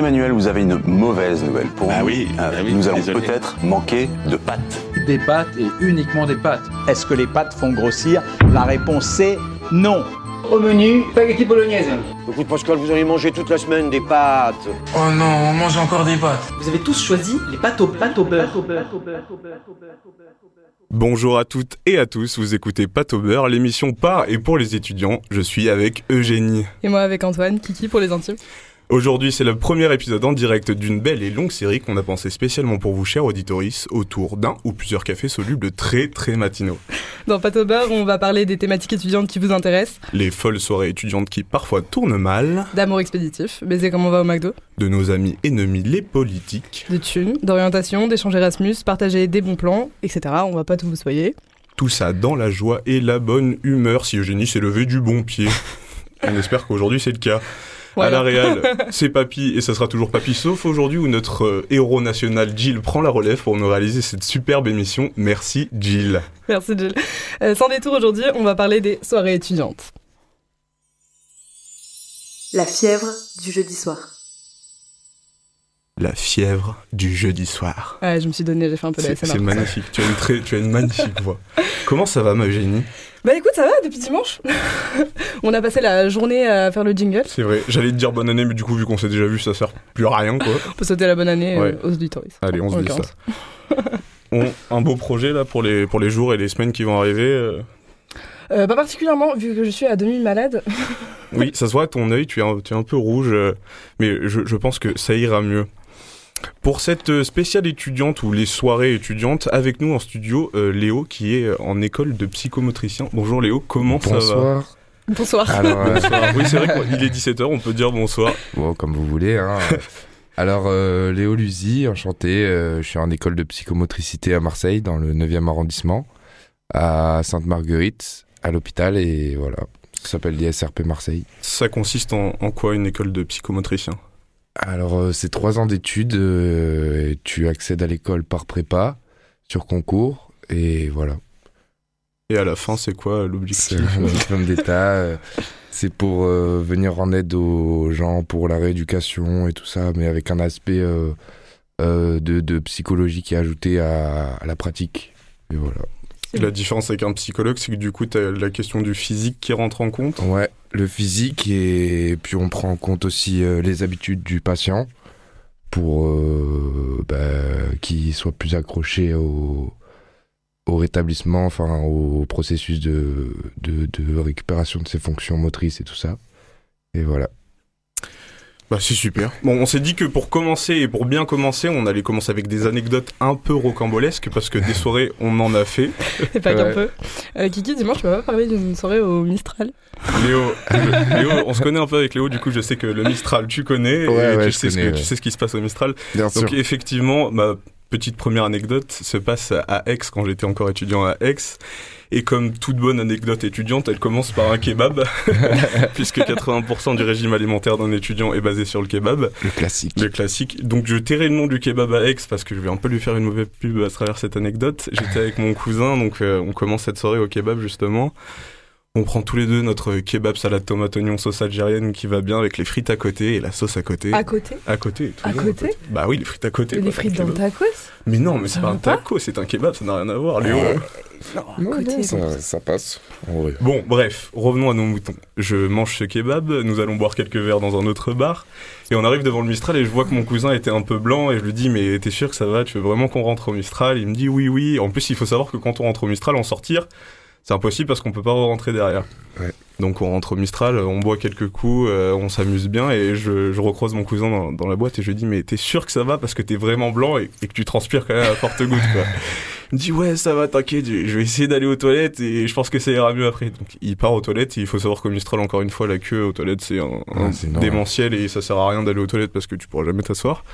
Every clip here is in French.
Emmanuel, vous avez une mauvaise nouvelle pour Bah vous. oui, Euh, bah oui, nous allons peut-être manquer de pâtes. Des pâtes et uniquement des pâtes. Est-ce que les pâtes font grossir La réponse c'est non. Au menu, spaghetti bolognaise. Écoute Pascal, vous allez manger toute la semaine des pâtes. Oh non, on mange encore des pâtes. Vous avez tous choisi les pâtes au, pâtes au beurre. Bonjour à toutes et à tous, vous écoutez Pâte au beurre, l'émission par et pour les étudiants. Je suis avec Eugénie. Et moi avec Antoine, Kiki pour les intimes. Aujourd'hui, c'est le premier épisode en direct d'une belle et longue série qu'on a pensé spécialement pour vous, chers auditoris, autour d'un ou plusieurs cafés solubles très très matinaux. Dans Pâte au beurre, on va parler des thématiques étudiantes qui vous intéressent, Les folles soirées étudiantes qui parfois tournent mal, d'amour expéditif, baiser comme on va au McDo, de nos amis ennemis les politiques. de thunes, d'orientation, d'échanges Erasmus, partager des bons plans, etc. On va pas tout vous soyer. Tout ça dans la joie et la bonne humeur si Eugénie s'est levée du bon pied. On espère qu'aujourd'hui c'est le cas. À la Réal, c'est Papy et ça sera toujours Papy, sauf aujourd'hui où notre euh, héros national Jill prend la relève pour nous réaliser cette superbe émission. Merci Jill. Merci Jill. Euh, sans détour aujourd'hui, on va parler des soirées étudiantes. La fièvre du jeudi soir. La fièvre du jeudi soir. Ouais, je me suis donné, j'ai fait un peu de C'est magnifique, tu as, une très, tu as une magnifique voix. Comment ça va ma Eugénie? Bah écoute, ça va depuis dimanche. on a passé la journée à faire le jingle. C'est vrai, j'allais te dire bonne année mais du coup vu qu'on s'est déjà vu ça sert plus à rien quoi. On peut sauter la bonne année Ouais. euh, aux auditeurs. Allez on se dit ça. On- un beau projet là pour les, pour les jours et les semaines qui vont arriver. euh. Euh, pas particulièrement, vu que je suis à demi malade. Oui, ça se voit à ton œil, tu es un, tu es un peu rouge, euh, mais je, je pense que ça ira mieux. Pour cette euh, spéciale étudiante ou les soirées étudiantes, avec nous en studio, euh, Léo qui est euh, en école de psychomotricien. Bonjour Léo, comment ça va? Bonsoir. Bonsoir. Alors, euh, Bonsoir. Oui, c'est vrai qu'il est 17h, on peut dire bonsoir. bon, comme vous voulez. Hein. Alors, euh, Léo Luzi, enchanté. euh, je suis en école de psychomotricité à Marseille, dans le 9e arrondissement, à Sainte-Marguerite, à l'hôpital, et voilà. Ça s'appelle l'ISRP Marseille. Ça consiste en, en quoi une école de psychomotricien? Alors, euh, c'est trois ans d'études. euh, tu accèdes à l'école par prépa, sur concours, et voilà. Et à la fin, c'est quoi C'est l'objectif un diplôme d'État. C'est pour euh, venir en aide aux gens pour la rééducation et tout ça, mais avec un aspect euh, de, de psychologie qui est ajouté à, à la pratique. Et voilà. La différence avec un psychologue, c'est que du coup, tu as la question du physique qui rentre en compte. Ouais, le physique et puis on prend en compte aussi euh, les habitudes du patient pour euh, bah, qu'il soit plus accroché au, rétablissement, enfin au processus de, de, de récupération de ses fonctions motrices et tout ça. Et voilà. Bah c'est super. Bon, on s'est dit que pour commencer et pour bien commencer, on allait commencer avec des anecdotes un peu rocambolesques parce que des soirées, on en a fait. Et pas qu'un Ouais. peu. Euh, Kiki, dimanche, tu m'as pas parlé d'une soirée au Mistral? Léo, Léo, on se connaît un peu avec Léo, du coup je sais que le Mistral tu connais Ouais, et ouais, tu, ce que, sais ce qui se passe au Mistral. Bien Donc effectivement, ma petite première anecdote se passe à Aix quand j'étais encore étudiant à Aix. Et comme toute bonne anecdote étudiante, elle commence par un kebab, puisque 80% du régime alimentaire d'un étudiant est basé sur le kebab. Le classique. Le classique. Donc je tairai le nom du kebab à Aix parce que je vais un peu lui faire une mauvaise pub à travers cette anecdote. J'étais avec mon cousin, donc euh, on commence cette soirée au kebab justement. On prend tous les deux notre kebab salade tomate oignon sauce algérienne qui va bien avec les frites à côté et la sauce à côté. À côté À côté. À toujours côté Bah oui, les frites à côté. Quoi, les frites un dans le tacos Mais non, mais c'est pas un taco, c'est un kebab, ça n'a rien à voir, Léo. Non, ça, ça passe. Bon, bref, revenons à nos moutons. Je mange ce kebab, nous allons boire quelques verres dans un autre bar, et on arrive devant le Mistral et je vois que mon cousin était un peu blanc, et je lui dis, mais t'es sûr que ça va, tu veux vraiment qu'on rentre au Mistral? Il me dit, oui, oui. En plus, il faut savoir que quand on rentre au Mistral, en sortir, c'est impossible parce qu'on peut pas rentrer derrière. Ouais. Donc on rentre au Mistral, on boit quelques coups, euh, on s'amuse bien, et je, je recroise mon cousin dans, dans la boîte, et je lui dis, mais t'es sûr que ça va parce que t'es vraiment blanc et, et que tu transpires quand même à forte goutte, quoi. Il me dit ouais ça va t'inquiète je vais essayer d'aller aux toilettes et je pense que ça ira mieux après. Donc il part aux toilettes et il faut savoir qu'au Mistral encore une fois la queue aux toilettes c'est un, un Ah, démentiel et ça sert à rien d'aller aux toilettes parce que tu pourras jamais t'asseoir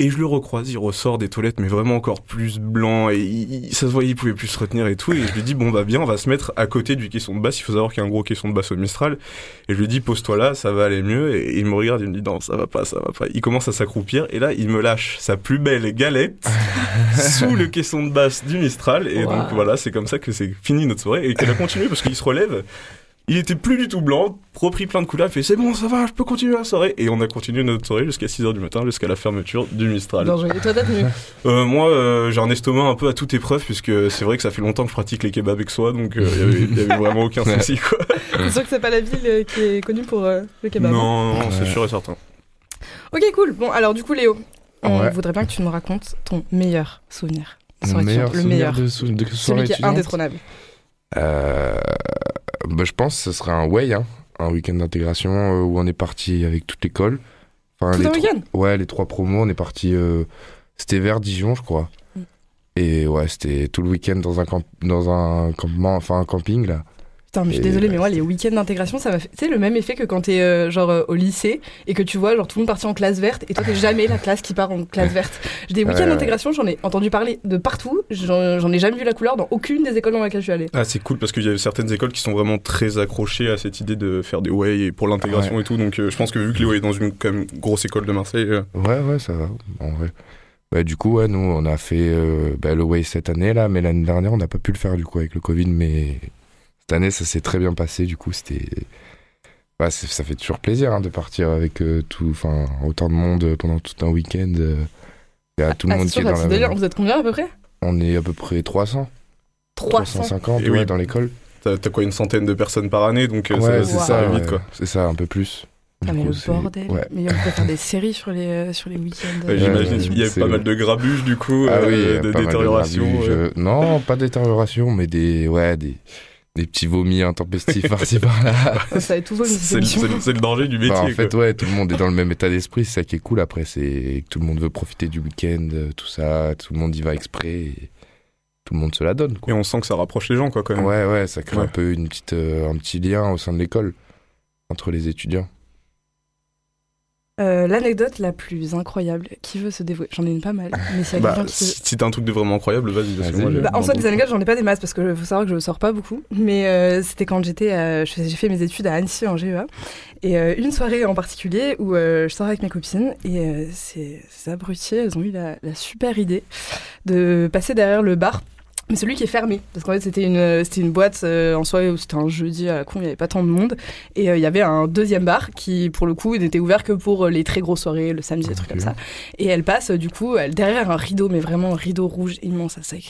et je le recroise il ressort des toilettes mais vraiment encore plus blanc et il- ça se voyait il pouvait plus se retenir et tout et je lui dis bon bah bien on va se mettre à côté du caisson de basse il faut savoir qu'il y a un gros caisson de basse au Mistral et je lui dis pose-toi là ça va aller mieux et il me regarde il me dit non ça va pas ça va pas il commence à s'accroupir et là il me lâche sa plus belle galette sous le caisson de basse du Mistral. Et Wow. donc voilà, c'est comme ça que c'est fini notre soirée et qu'elle a continué parce qu'il se relève. Il était plus du tout blanc, repris plein de couleurs, il fait c'est bon, ça va, je peux continuer la soirée. Et on a continué notre soirée jusqu'à 6h du matin, jusqu'à la fermeture du Mistral. Bien joué. Et toi, t'as tenu Euh, moi, euh, j'ai un estomac un peu à toute épreuve, puisque c'est vrai que ça fait longtemps que je pratique les kebabs avec soi, donc euh, il y avait- il y avait vraiment aucun souci, quoi. C'est sûr que c'est pas la ville euh, qui est connue pour euh, le kebab. hein. Non, non, c'est sûr et certain. Ok, cool. Bon, alors du coup, Léo, on Ouais. voudrait bien que tu nous racontes ton meilleur souvenir. Mon meilleur le souvenir meilleur. de, sou- de Celui qui est indétrônable. Euh, bah, je pense que ce serait un way, hein, un week-end d'intégration euh, où on est parti avec toute l'école. Enfin, Tout les un week-end? Ouais, les trois promos, on est parti. euh, c'était vers Dijon, je crois. Mm. Et ouais, c'était tout le week-end dans un camp, dans un campement, enfin un camping là. Putain, mais je suis désolée, mais ouais, moi, les week-ends d'intégration, ça m'a fait, tu sais, le même effet que quand t'es euh, genre euh, au lycée et que tu vois genre tout le monde partir en classe verte et toi t'es jamais la classe qui part en classe verte. J'ai des week-ends Ouais, ouais. d'intégration, j'en ai entendu parler de partout, j'en ai jamais vu la couleur dans aucune des écoles dans lesquelles je suis allée. Ah, c'est cool parce qu'il y a certaines écoles qui sont vraiment très accrochées à cette idée de faire des way pour l'intégration et tout. Donc, euh, je pense que vu que Léo est dans une quand même grosse école de Marseille, euh, Ouais, ouais, ça va, en vrai. Ouais, du coup, ouais, nous, on a fait euh, bah, le way cette année là, mais l'année dernière, on n'a pas pu le faire du coup avec le Covid, mais cette année, ça s'est très bien passé. Du coup, c'était. C'est- ça fait toujours plaisir hein, de partir avec euh, tout, enfin, autant de monde pendant tout un week-end. euh, Il y a tout le Ah, monde c'est qui sûr, est dans la délire. Vous êtes combien à peu près? On est à peu près 300, 300. 350 Et ouais, oui. dans l'école. t'as quoi une centaine de personnes par année, donc euh, Ouais, c'est ça vite ouais. quoi. C'est ça, un peu plus. Ah, mais coup, le bordel. Ouais. Mais on peut faire des séries sur les, euh, sur les week-ends. Ouais, euh, J'imagine qu'il y a c'est pas mal de grabuges du coup, Ah euh, oui, de pas mal détérioration. grabuge. euh. Non, pas détérioration, mais des, ouais, des, des petits vomis intempestifs par-ci par-là. Ça, tout C'est le- danger du métier. Bah, en quoi. fait, ouais, tout le monde est dans le même état d'esprit, c'est ça qui est cool après, c'est que tout le monde veut profiter du week-end, euh, tout ça, tout le monde y va exprès, et tout le monde se la donne, Et on sent que ça rapproche les gens quoi quand même. Ouais, ouais, ça crée Ouais. un peu une petite, euh, un petit lien au sein de l'école, entre les étudiants. Euh, L'anecdote la plus incroyable, qui veut se dévouer J'en ai une pas mal, mais Bah, qui si si t'as un truc de vraiment incroyable, vas-y. parce que Vas-y. moi, j'ai Bah, en soi, des anecdotes, j'en ai pas des masses parce que faut savoir que je sors pas beaucoup. Mais euh, c'était quand j'étais, j'ai fait mes études à Annecy en GEA. Et euh, une soirée en particulier où euh, je sors avec mes copines et euh, ces, ces abrutis, elles ont eu la, la super idée de passer derrière le bar. Mais celui qui est fermé, parce qu'en fait c'était une, c'était une boîte euh, en soirée où c'était un jeudi à la con, il n'y avait pas tant de monde. Et euh, il y avait un deuxième bar qui, pour le coup, n'était ouvert que pour euh, les très grosses soirées, le samedi, des trucs comme ça. Et elle passe, euh, du coup, elle, derrière un rideau, mais vraiment un rideau rouge immense. C'est-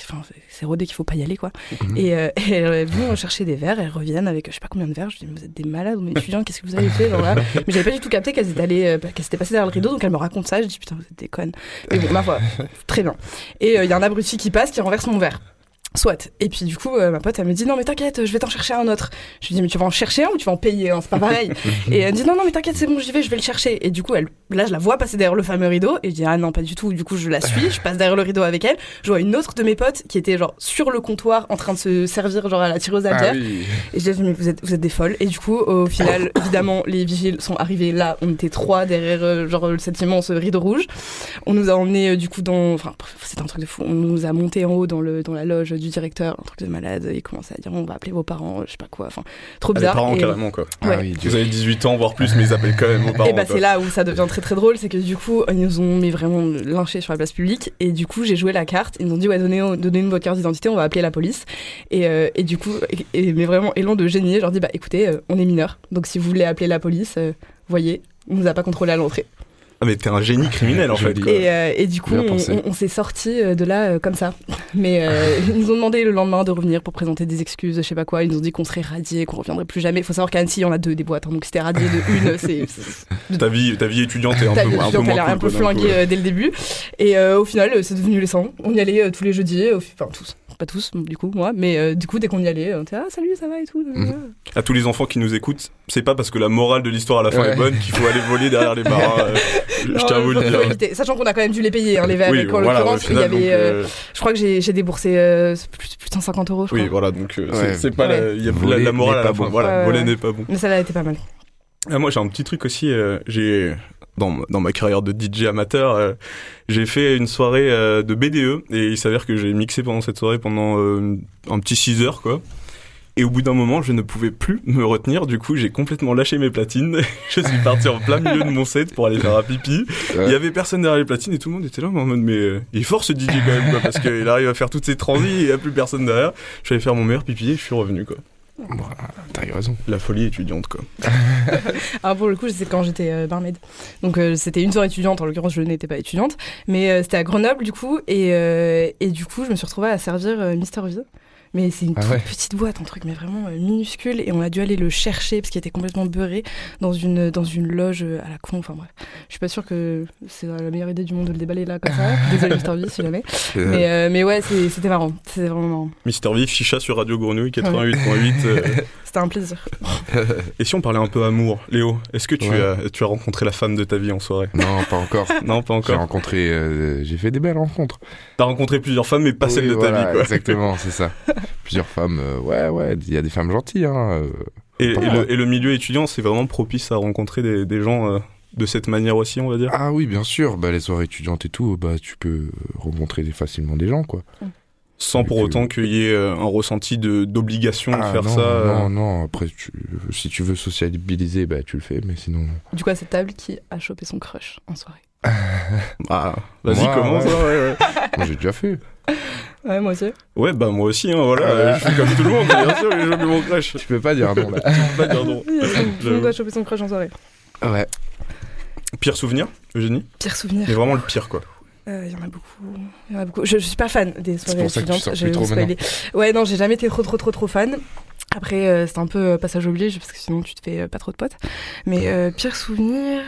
c'est- rodé qu'il faut pas y aller, quoi. Mhm. Et, euh, et vont chercher des verres, elles reviennent avec je sais pas combien de verres. Je dis, vous êtes des malades, mes étudiants, qu'est-ce que vous avez fait genre là Mais j'avais pas du tout capté qu'elles étaient allées, euh, qu'elles s'étaient passées derrière le rideau, donc elle me raconte ça. Je dis, putain, vous êtes des connes. Mais bon, ma foi, très bien. Et euh, il y a un abruti qui passe, qui renverse mon verre. Soit. Et puis du coup, euh, ma pote, elle me dit non mais t'inquiète, je vais t'en chercher un autre. Je lui dis mais tu vas en chercher un ou tu vas en payer un, c'est pas pareil. et elle me dit non non mais t'inquiète, c'est bon, j'y vais, je vais le chercher. Et du coup, elle, là je la vois passer derrière le fameux rideau et je dis ah non pas du tout. Du coup, je la suis, je passe derrière le rideau avec elle. Je vois une autre de mes potes qui était genre sur le comptoir en train de se servir genre à la tireuse à Ah bière. oui. Et je dis mais vous êtes vous êtes des folles. Et du coup, au final, évidemment, les vigiles sont arrivés là. On était trois derrière euh, genre cet immense rideau rouge. On nous a emmenés euh, du coup dans, enfin c'était un truc de fou. On nous a monté en haut dans le dans la loge du directeur, un truc de malade. Il commençait à dire on va appeler vos parents, je sais pas quoi. Enfin trop Ah, les bizarre. parents Et- carrément quoi. Ah Ouais. oui, Dieu. Vous avez 18 ans, voire plus, mais ils appellent quand même aux parents. Et bah quoi. c'est là où ça devient très très drôle, c'est que du coup ils nous ont mis vraiment lynchés sur la place publique et du coup j'ai joué la carte, ils nous ont dit ouais donnez, donnez-nous votre carte d'identité, on va appeler la police et, euh, et du coup et, et- mais vraiment élan de génie, je leur dis bah écoutez euh, on est mineurs donc si vous voulez appeler la police, euh, voyez on nous a pas contrôlé à l'entrée. Ah, mais t'es un génie criminel en fait. Joli. quoi. Et, euh, et du coup, on, pensé. on- on s'est sortis euh, de là euh, comme ça. Mais euh, ils nous ont demandé le lendemain de revenir pour présenter des excuses, je sais pas quoi. Ils nous ont dit qu'on serait radiés, qu'on reviendrait plus jamais. Il faut savoir qu'à Annecy, il y en a deux des boîtes. hein, donc c'était radié de une, c'est c'est- Ta vie, ta vie étudiante est un Ta peu, vie un peu étudiante, elle moins a un peu cool, quoi, d'un flingué coup, euh, dès le début. Et euh, au final, c'est devenu les 100. On y allait euh, tous les jeudis, enfin tous, pas tous, du coup, moi, mais euh, du coup, dès qu'on y allait, on était ah salut, ça va et tout. Mhm. À tous les enfants qui nous écoutent, c'est pas parce que la morale de l'histoire à la fin Ouais. est bonne qu'il faut aller voler derrière les marins. euh, je tiens à vous le dire. Sachant qu'on a quand même dû les payer, hein, les verres, Oui, voilà, l'occurrence, il y avait, euh, je crois que j'ai j'ai déboursé euh, plus, plus de 150 euros, je Oui, voilà, donc euh, c'est- Ouais. c'est pas la, Ouais. il y a la- Voler la morale à la fin. bon. Voilà, Ouais, voler ouais. n'est pas bon. Mais ça, là, était pas mal. Ah, moi, j'ai un petit truc aussi. euh, j'ai dans, ma- dans ma carrière de DJ amateur, euh, j'ai fait une soirée euh, de BDE et il s'avère que j'ai mixé pendant cette soirée pendant euh, un petit 6 heures, quoi. Et au bout d'un moment, je ne pouvais plus me retenir. Du coup, j'ai complètement lâché mes platines. je suis parti en plein milieu de mon set pour aller faire un pipi. Il y avait personne derrière les platines et tout le monde était là mais en mode mais euh, il est fort ce DJ quand même quoi parce qu'il arrive à faire toutes ses transis et il y a plus personne derrière. Je suis allé faire mon meilleur pipi et je suis revenu quoi. Bon, T'as eu raison. La folie étudiante, quoi. Ah, pour le coup, c'est quand j'étais euh, barmaid. Donc, euh, c'était une soirée étudiante. En l'occurrence, je n'étais pas étudiante. Mais euh, c'était à Grenoble, du coup. Et, euh, et du coup, je me suis retrouvée à servir euh, Mister V. Mais c'est une Ah toute ouais. petite boîte, un truc, mais vraiment euh, minuscule. Et on a dû aller le chercher parce qu'il était complètement beurré dans une, dans une loge euh, à la con. Enfin, bref. Je suis pas sûre que c'est la meilleure idée du monde de le déballer là, comme ça. Désolé, Mister V, si jamais. Euh, Mais, euh, mais ouais, c'était marrant. C'était vraiment marrant. Mister Vif, chicha sur Radio Grenouille 88.8. euh. C'était un plaisir. Et si on parlait un peu amour, Léo, est-ce que tu, Ouais. as, tu as rencontré la femme de ta vie en soirée? Non, pas encore. Non, pas J'ai encore. rencontré, euh, j'ai fait des belles rencontres. T'as rencontré plusieurs femmes, mais pas celle Oui, de ta vie, quoi. Exactement, c'est ça. Plusieurs femmes, euh, ouais, ouais, il y a des femmes gentilles. Hein, euh. Et, le, mal. et le milieu étudiant, c'est vraiment propice à rencontrer des, des gens euh, de cette manière aussi, on va dire. Ah oui, bien sûr, bah, les soirées étudiantes et tout, bah, tu peux rencontrer facilement des gens, quoi. Sans pour autant qu'il y ait un ressenti de- d'obligation de Ah, faire non, ça. euh. Non, non, après, tu, si tu veux sociabiliser, bah, tu le fais, mais sinon... Du coup, à cette table, qui a chopé son crush en soirée? Ah, vas-y, commence. ouais. ouais, ouais. Moi, j'ai déjà fait. Ouais, moi aussi. Ouais, bah moi aussi, hein, voilà. Euh, Je suis comme tout le monde, bien sûr, j'ai jamais mon crush. Tu peux pas dire non, là. Je peux pas dire non. Tout le monde a chopé son crush en soirée. ouais. Pire souvenir, Eugénie? Pire souvenir. Mais vraiment le pire, quoi. Euh, Il y en a beaucoup. Il y en a beaucoup. Je, je suis pas fan des soirées tu étudiantes. je vais trop vous spoiler. Ouais, non, j'ai jamais été trop, trop, trop, trop fan. Après, euh, c'est un peu euh, passage oblige parce que sinon tu te fais euh, pas trop de potes. Mais euh, pire souvenir,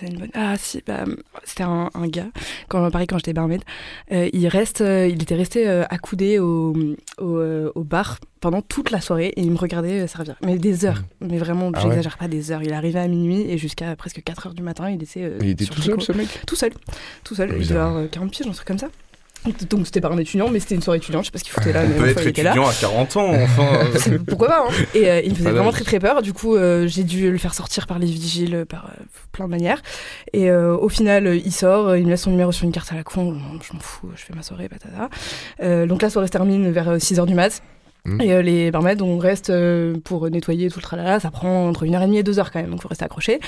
c'est une bonne. Ah si, bah, c'était un, un gars. Quand pareil, quand j'étais barmaid, il reste, il était resté accoudé au, au, au bar pendant toute la soirée et il me regardait servir. Mais des heures, mais vraiment, Ah j'exagère pas des heures. Il arrivait à minuit et jusqu'à presque 4 heures du matin, il était. il était tout seul, ce mec? Tout seul, tout seul. Il Bizarre. devait avoir euh, 40 pieds, un truc comme ça. Donc c'était pas un étudiant, mais c'était une soirée étudiante. Je sais pas ce qu'il foutait là, On mais peut être fois, il était là. étudiant à 40 ans, enfin. Pourquoi pas hein Et euh, il me faisait vraiment très très peur. Du coup, euh, j'ai dû le faire sortir par les vigiles, euh, par euh, plein de manières. Et au final, il sort, il me laisse son numéro sur une carte à la con. Je m'en fous, je fais ma soirée, patata. Donc la soirée se termine vers 6h du mat. Mhm. Et euh, les barmaids, on reste euh, pour nettoyer tout le tralala. Ça prend entre 1h30 et 2h quand même, donc faut rester accroché.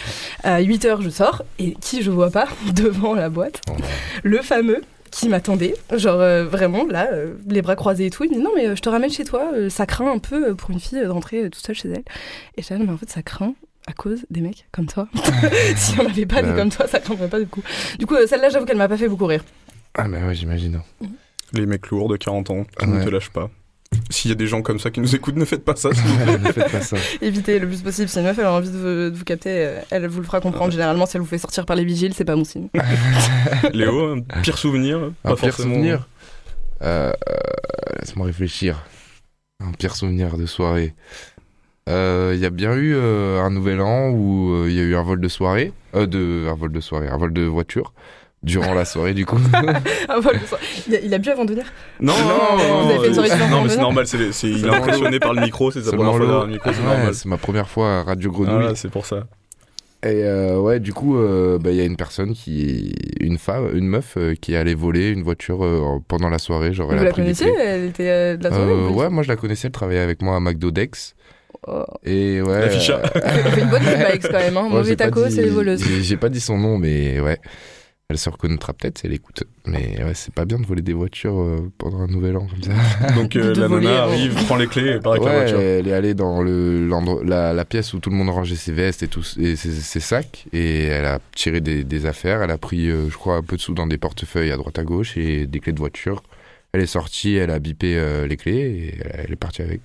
À 8h, je sors. Et qui je vois pas devant la boîte? Oh. Le fameux qui m'attendait, genre euh, vraiment là, euh, les bras croisés et tout. Il me dit non mais euh, je te ramène chez toi, euh, ça craint un peu euh, pour une fille euh, de rentrer euh, toute seule chez elle. Et j'étais là, mais en fait ça craint à cause des mecs comme toi. si on n'avait pas des Bah, comme toi, ça craindrait pas du coup. Du coup, euh, celle-là, j'avoue qu'elle m'a pas fait beaucoup rire. Ah, bah ouais, j'imagine. Les mecs lourds de 40 ans qui Ouais. ne te lâchent pas. S'il y a des gens comme ça qui nous écoutent, ne faites pas ça. s'il vous plaît. ne faites pas ça. Évitez le plus possible. Si une meuf elle a envie de vous, de vous capter, euh, elle vous le fera comprendre. Généralement, si elle vous fait sortir par les vigiles, c'est pas bon signe. Léo, un pire souvenir? Un pas pire forcément- souvenir? Euh, euh, Laisse-moi réfléchir. Un pire souvenir de soirée. Euh, Il y a bien eu euh, un nouvel an où euh, il y a eu un vol de soirée. Euh, de, un vol de soirée, un vol de voiture. Durant la soirée, du coup. De soirée. il, a, il a bu avant de venir? Non, Non, non, vous avez fait une soirée euh, étudiante non, en mais c'est normal, c'est, c'est- il est Seulement impressionné par le micro, c'est sa Seulement première fois l'eau. derrière le micro, c'est Ouais, normal. c'est ma première fois à Radio Grenouille. Ah, c'est pour ça. Et euh, ouais, du coup, euh, bah, il y a une personne qui, une femme, une meuf euh, qui allait voler une voiture euh, pendant la soirée. Genre, Vous elle a la pris des connaissiez clés. Elle était euh, de la soirée Euh, ou pas ouais, moi je la connaissais, elle travaillait avec moi à McDo Dex. Oh. Et ouais. La ficha. euh, fait une bonne bikes quand même. Hein. ouais, Mauvais j'ai pas taco, dit- c'est les voleuses. J'ai j'ai pas dit son nom, mais ouais. Elle se reconnaîtra peut-être si elle écoute. Mais ouais, c'est pas bien de voler des voitures euh, pendant un nouvel an comme ça. Donc euh, la voler, nana ouais. arrive, prend les clés et part avec la ouais, voiture. elle est allée dans le, la, la pièce où tout le monde rangeait ses vestes et, tout, et ses, ses sacs. Et elle a tiré des, des affaires. Elle a pris, euh, je crois, un peu de sous dans des portefeuilles à droite à gauche et des clés de voiture. Elle est sortie, elle a bipé euh, les clés et elle, elle est partie avec.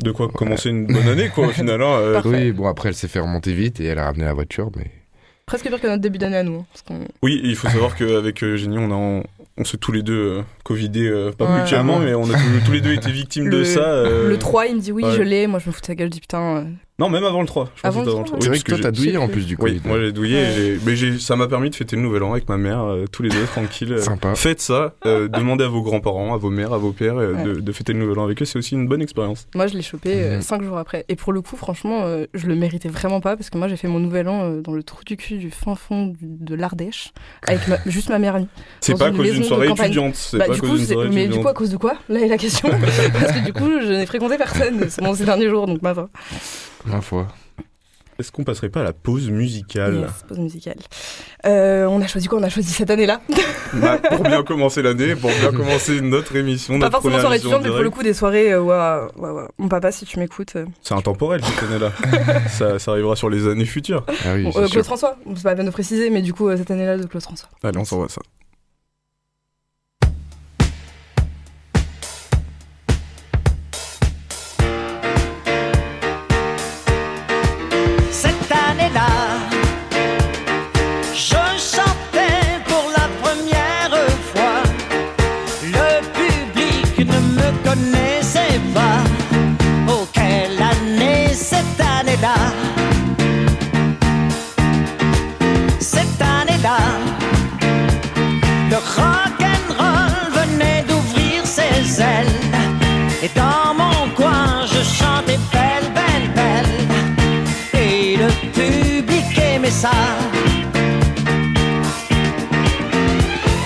De quoi commencer une bonne année, quoi, au final. hein, euh. Oui, bon, après, elle s'est fait remonter vite et elle a ramené la voiture, mais. Presque pire que notre début d'année à nous. hein, parce qu'on- Oui, il faut savoir qu'avec euh, Génie, on, a, on, on s'est tous les deux euh, covidés, euh, pas Ouais. mutuellement, mais on a tous, tous les deux été victimes de ça. euh. Le 3, il me dit oui, ouais. je l'ai. Moi, je me fous de sa gueule. Je dis putain. Non, même avant le 3. Je pense Avant que le c'était 3, Oui, C'est vrai parce que toi, t'as douillé en plus du coup. Oui, moi j'ai douillé, Ouais. mais ça m'a permis de fêter le nouvel an avec ma mère, euh, tous les deux, tranquille. euh. Sympa. Faites ça, euh, demandez à vos grands-parents, à vos mères, à vos pères euh, Ouais. de, de fêter le nouvel an avec eux, c'est aussi une bonne expérience. Moi, je l'ai chopé Mhm. 5 jours après. Et pour le coup, franchement, euh, je le méritais vraiment pas parce que moi, j'ai fait mon nouvel an euh, dans le trou du cul du fin fond du- de l'Ardèche avec ma- juste ma amie. C'est pas à cause d'une soirée étudiante, Bah, pas du coup, soirée mais du coup, à cause de quoi? Là est la question. parce que du coup, je n'ai fréquenté personne pendant ces derniers jours, donc ma foi. Ma foi. Est-ce qu'on passerait pas à la pause musicale Yes, pause musicale. Euh, on a choisi quoi? On a choisi cette année-là. Bah, Pour bien commencer l'année, pour bien commencer notre émission, Pas notre forcément soirée étudiante, mais pour le coup des soirées. euh, ouais, ouais, ouais. Mon papa, si tu m'écoutes. euh, C'est intemporel cette année-là. ça, ça arrivera sur les années futures. Ah oui, bon, c'est euh. Claude François, c'est pas la peine de préciser, mais du coup, cette année-là de Claude François. Allez, on s'envoie ça.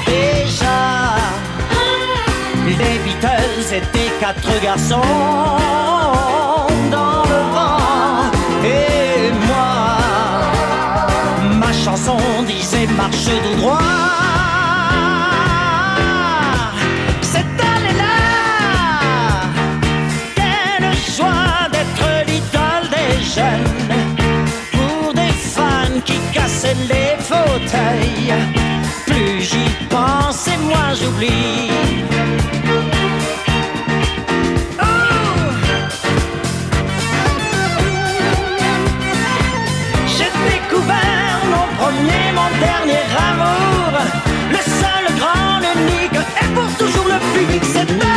Déjà, les Beatles étaient quatre garçons dans le vent. Et moi, ma chanson disait marche tout droit. Cette Plus j'y pense et moins j'oublie. J'ai découvert mon premier, mon dernier amour. Le seul, grand, l'unique et pour toujours le public.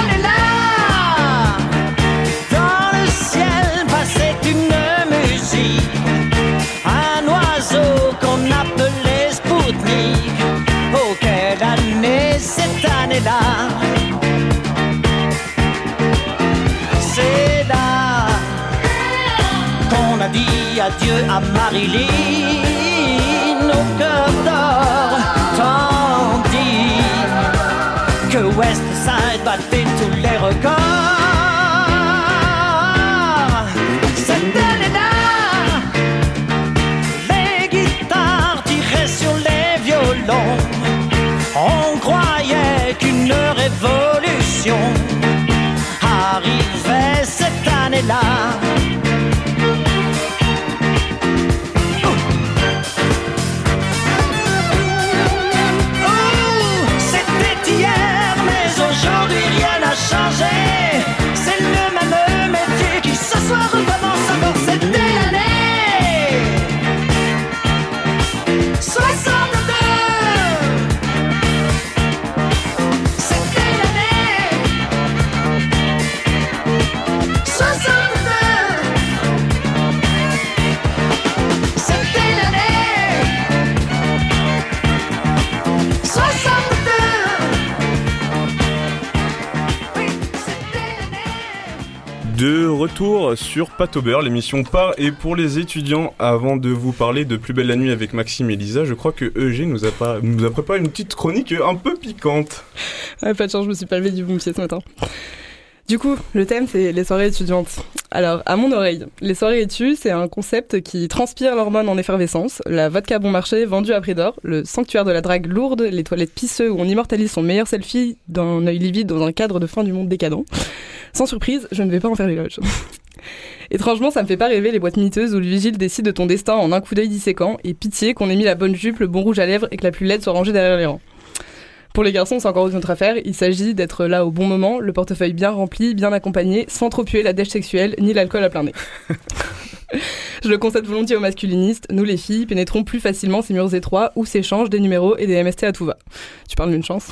Adieu à Marilyn au cœur d'or, tandis que West Side battait tous les records. Cette année-là, les guitares tiraient sur les violons. On croyait qu'une révolution arrivait cette année-là. De retour sur Pat au beurre, l'émission par et pour les étudiants. Avant de vous parler de Plus belle la nuit avec Maxime et Lisa, je crois que EG nous a, préparé une petite chronique un peu piquante. Ouais, pas de chance, je me suis pas levée du bon pied ce matin. Du coup, le thème, c'est les soirées étudiantes. Alors, à mon oreille, les soirées études, c'est un concept qui transpire l'hormone en effervescence, la vodka bon marché vendue à prix d'or, le sanctuaire de la drague lourde, les toilettes pisseux où on immortalise son meilleur selfie d'un œil livide dans un cadre de fin du monde décadent. Sans surprise, je ne vais pas en faire l'éloge. Étrangement, ça me fait pas rêver les boîtes miteuses où le vigile décide de ton destin en un coup d'œil disséquant, et pitié qu'on ait mis la bonne jupe, le bon rouge à lèvres et que la plus laide soit rangée derrière les rangs. Pour les garçons, c'est encore une autre affaire. Il s'agit d'être là au bon moment, le portefeuille bien rempli, bien accompagné, sans trop puer la dèche sexuelle ni l'alcool à plein nez. Je le concède volontiers aux masculinistes. Nous, les filles, pénétrons plus facilement ces murs étroits où s'échangent des numéros et des MST à tout va. Tu parles d'une chance.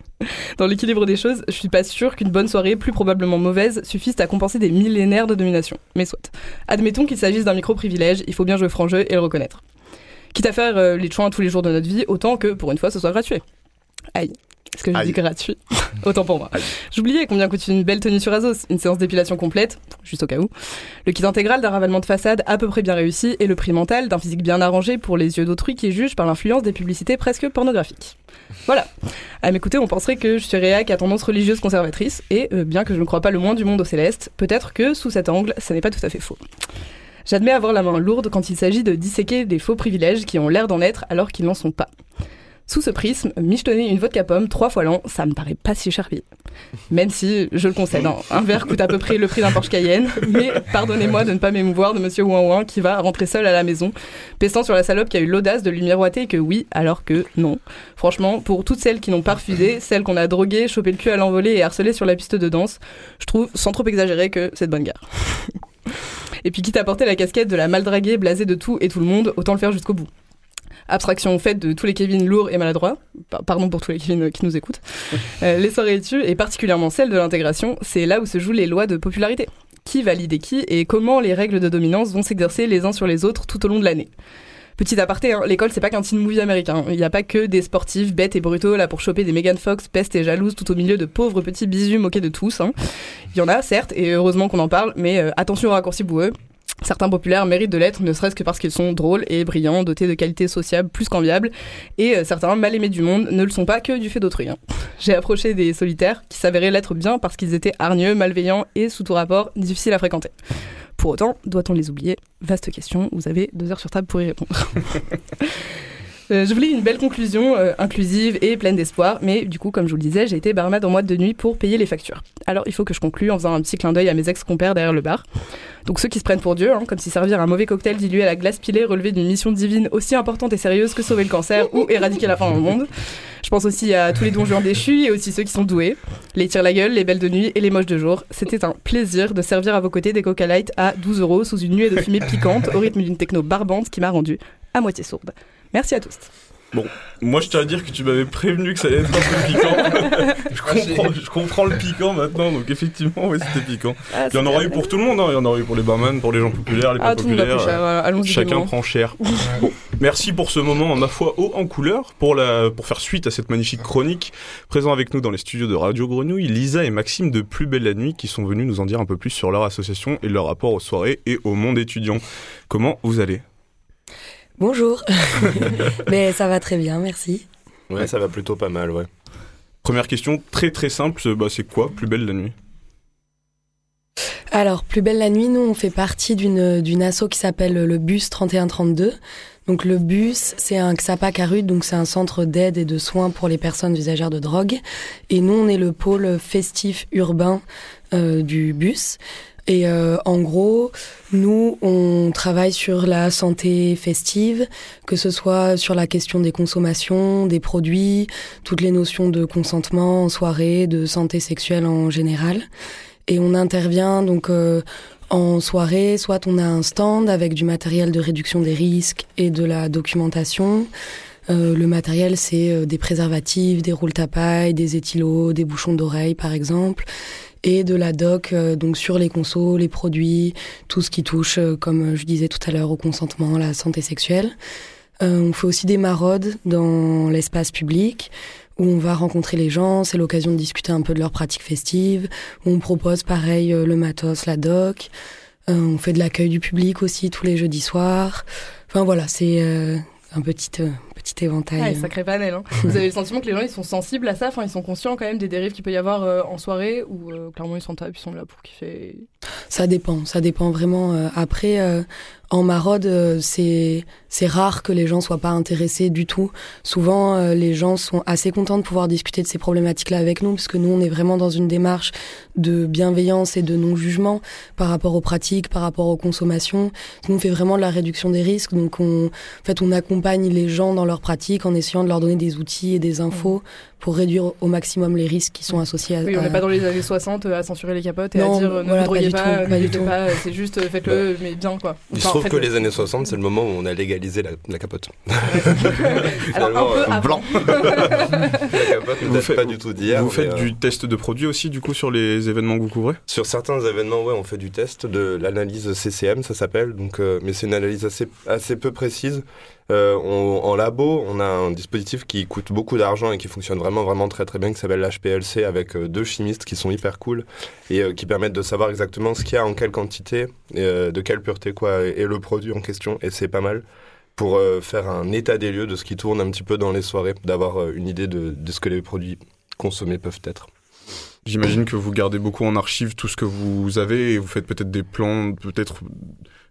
Dans l'équilibre des choses, je suis pas sûre qu'une bonne soirée, plus probablement mauvaise, suffise à compenser des millénaires de domination. Mais soit. Admettons qu'il s'agisse d'un micro-privilège, il faut bien jouer franc jeu et le reconnaître. Quitte à faire euh, les chouins tous les jours de notre vie, autant que, pour une fois, ce soit gratuit. Aïe. Est-ce que je Aïe. dis gratuit Autant pour moi. J'oubliais combien coûte une belle tenue sur Azos, une séance d'épilation complète, juste au cas où, le kit intégral d'un ravalement de façade à peu près bien réussi et le prix mental d'un physique bien arrangé pour les yeux d'autrui qui jugent par l'influence des publicités presque pornographiques. Voilà. À m'écouter, on penserait que je suis réac à tendance religieuse conservatrice et, euh, bien que je ne crois pas le moins du monde au céleste, peut-être que, sous cet angle, ça n'est pas tout à fait faux. J'admets avoir la main lourde quand il s'agit de disséquer des faux privilèges qui ont l'air d'en être alors qu'ils n'en sont pas. Sous ce prisme, michetonner une vodka pomme trois fois l'an, ça me paraît pas si cher. Même si, je le concède, hein, un verre coûte à peu près le prix d'un Porsche Cayenne, mais pardonnez-moi de ne pas m'émouvoir de monsieur Ouin Ouin qui va rentrer seul à la maison, pestant sur la salope qui a eu l'audace de lui miroiter que oui, alors que non. Franchement, pour toutes celles qui n'ont pas refusé, celles qu'on a droguées, chopé le cul à l'envolée et harcelées sur la piste de danse, je trouve, sans trop exagérer, que c'est de bonne guerre. et puis quitte à porter la casquette de la maldraguée, blasée de tout et tout le monde, autant le faire jusqu'au bout abstraction faite de tous les Kevin lourds et maladroits, pardon pour tous les Kevin qui nous écoutent, euh, les soirées études, et particulièrement celle de l'intégration, c'est là où se jouent les lois de popularité. Qui valide qui et comment les règles de dominance vont s'exercer les uns sur les autres tout au long de l'année. Petit aparté, hein, l'école c'est pas qu'un teen movie américain. Il n'y a pas que des sportifs bêtes et brutaux là pour choper des Megan Fox pestes et jalouses tout au milieu de pauvres petits bisous moqués de tous. Hein. Il y en a certes et heureusement qu'on en parle, mais euh, attention aux raccourcis boueux. Certains populaires méritent de l'être, ne serait-ce que parce qu'ils sont drôles et brillants, dotés de qualités sociables plus qu'enviables, et euh, certains mal aimés du monde ne le sont pas que du fait d'autrui. Hein. J'ai approché des solitaires qui s'avéraient l'être bien parce qu'ils étaient hargneux, malveillants et, sous tout rapport, difficiles à fréquenter. Pour autant, doit-on les oublier? Vaste question, vous avez deux heures sur table pour y répondre. Euh, je voulais une belle conclusion, euh, inclusive et pleine d'espoir, mais du coup, comme je vous le disais, j'ai été barman en mois de nuit pour payer les factures. Alors il faut que je conclue en faisant un petit clin d'œil à mes ex-compères derrière le bar. Donc ceux qui se prennent pour Dieu, hein, comme si servir un mauvais cocktail dilué à la glace pilée relevait d'une mission divine aussi importante et sérieuse que sauver le cancer ou éradiquer la faim dans le monde. Je pense aussi à tous les donjons déchus et aussi ceux qui sont doués, les tire la gueule, les belles de nuit et les moches de jour. C'était un plaisir de servir à vos côtés des Coca Light à 12 euros sous une nuée de fumée piquante au rythme d'une techno barbante qui m'a rendue à moitié sourde. Merci à tous. Bon, moi je tiens à dire que tu m'avais prévenu que ça allait être un peu piquant. je, comprends, je comprends le piquant maintenant, donc effectivement, oui, c'était piquant. Ah, il y en aura eu pour tout le monde, hein. il y en aura eu pour les barman, pour les gens populaires, les Ah, pas populaires. cher. Allons-y Chacun prend cher. Bon, merci pour ce moment, ma foi, haut en couleur. Pour, la, pour faire suite à cette magnifique chronique, présent avec nous dans les studios de Radio Grenouille, Lisa et Maxime de Plus Belle la Nuit qui sont venus nous en dire un peu plus sur leur association et leur rapport aux soirées et au monde étudiant. Comment vous allez? Bonjour. Mais ça va très bien, merci. Ouais, ça va plutôt pas mal, ouais. Première question très très simple, c'est- bah, c'est quoi Plus Belle la Nuit Alors, Plus belle la nuit, nous, on fait partie d'une d'une asso qui s'appelle le Bus 3132. Donc, le Bus, c'est un XAPA Carut, donc c'est un centre d'aide et de soins pour les personnes usagères de drogue. Et nous, on est le pôle festif urbain euh, du Bus. Et euh, en gros, nous, on travaille sur la santé festive, que ce soit sur la question des consommations, des produits, toutes les notions de consentement en soirée, de santé sexuelle en général. Et on intervient donc euh, en soirée, soit on a un stand avec du matériel de réduction des risques et de la documentation. Euh, le matériel, c'est euh, des préservatifs, des roules tapailles, des éthylos, des bouchons d'oreille, par exemple, et de la doc euh, donc sur les consos, les produits, tout ce qui touche, euh, comme je disais tout à l'heure, au consentement, la santé sexuelle. Euh, on fait aussi des maraudes dans l'espace public où on va rencontrer les gens, c'est l'occasion de discuter un peu de leurs pratiques festives, on propose pareil euh, le matos, la doc, Euh, on fait de l'accueil du public aussi tous les jeudis soirs. Enfin voilà, c'est euh, un petit, euh, petit éventail. Ouais, sacré panel. Hein. Vous avez le sentiment que les gens ils sont sensibles à ça, enfin ils sont conscients quand même des dérives qu'il peut y avoir euh, en soirée ou euh, clairement ils s'en tapent, ils sont là pour kiffer. Ça dépend, ça dépend vraiment. euh, après, en maraude, euh, c'est c'est rare que les gens soient pas intéressés du tout. Souvent, euh, les gens sont assez contents de pouvoir discuter de ces problématiques-là avec nous, parce que nous, on est vraiment dans une démarche de bienveillance et de non-jugement par rapport aux pratiques, par rapport aux consommations. Nous, on fait vraiment de la réduction des risques, donc on, en fait, on accompagne les gens dans leurs pratiques en essayant de leur donner des outils et des infos pour réduire au maximum les risques qui sont associés à. Oui, on n'est pas dans les années 60 euh, à censurer les capotes et Non, à dire euh, ne voilà, droguez pas du pas, euh, c'est juste euh, faites-le, mais bien quoi. Il se trouve que les années 60, c'est le moment où on a légalisé la, la capote. Alors, un peu. Blanc. la capote ne Vous faites- pas du tout d'hier. Vous faites euh, du test de produit aussi, du coup, sur les événements que vous couvrez? Sur certains événements, ouais, on fait du test de l'analyse CCM, ça s'appelle. Donc, euh, mais c'est une analyse assez, assez peu précise. Euh, on- en labo, on a un dispositif qui coûte beaucoup d'argent et qui fonctionne vraiment, vraiment très, très bien, qui s'appelle l'HPLC, avec euh, deux chimistes qui sont hyper cool et euh, qui permettent de savoir exactement ce qu'il y a en quelle quantité, et, de quelle pureté, quoi, et, le produit en question. Et c'est pas mal pour faire un état des lieux de ce qui tourne un petit peu dans les soirées, d'avoir une idée de, de ce que les produits consommés peuvent être. J'imagine que vous gardez beaucoup en archive tout ce que vous avez et vous faites peut-être des plans, peut-être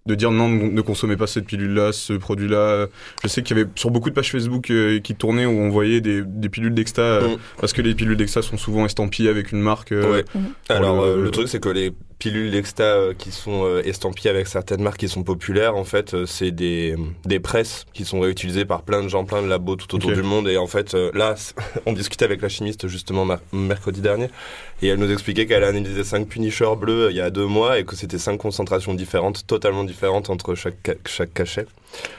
de dire non, ne consommez pas cette pilule-là, ce produit-là. Je sais qu'il y avait sur beaucoup de pages Facebook euh, qui tournaient où on voyait des, des pilules d'exta, euh, Mm. parce que les pilules d'exta sont souvent estampillées avec une marque. euh, Ouais. Alors le- le, truc c'est que les pilules d'exta euh, qui sont euh, estampillées avec certaines marques qui sont populaires, en fait, euh, c'est des, des presses qui sont réutilisées par plein de gens, plein de labos tout autour du monde. Et en fait, là, on discutait avec la chimiste justement mercredi dernier, et elle nous expliquait qu'elle a analysé cinq punishers bleus il y a deux mois et que c'était cinq concentrations différentes, totalement différentes entre chaque ca- chaque cachet.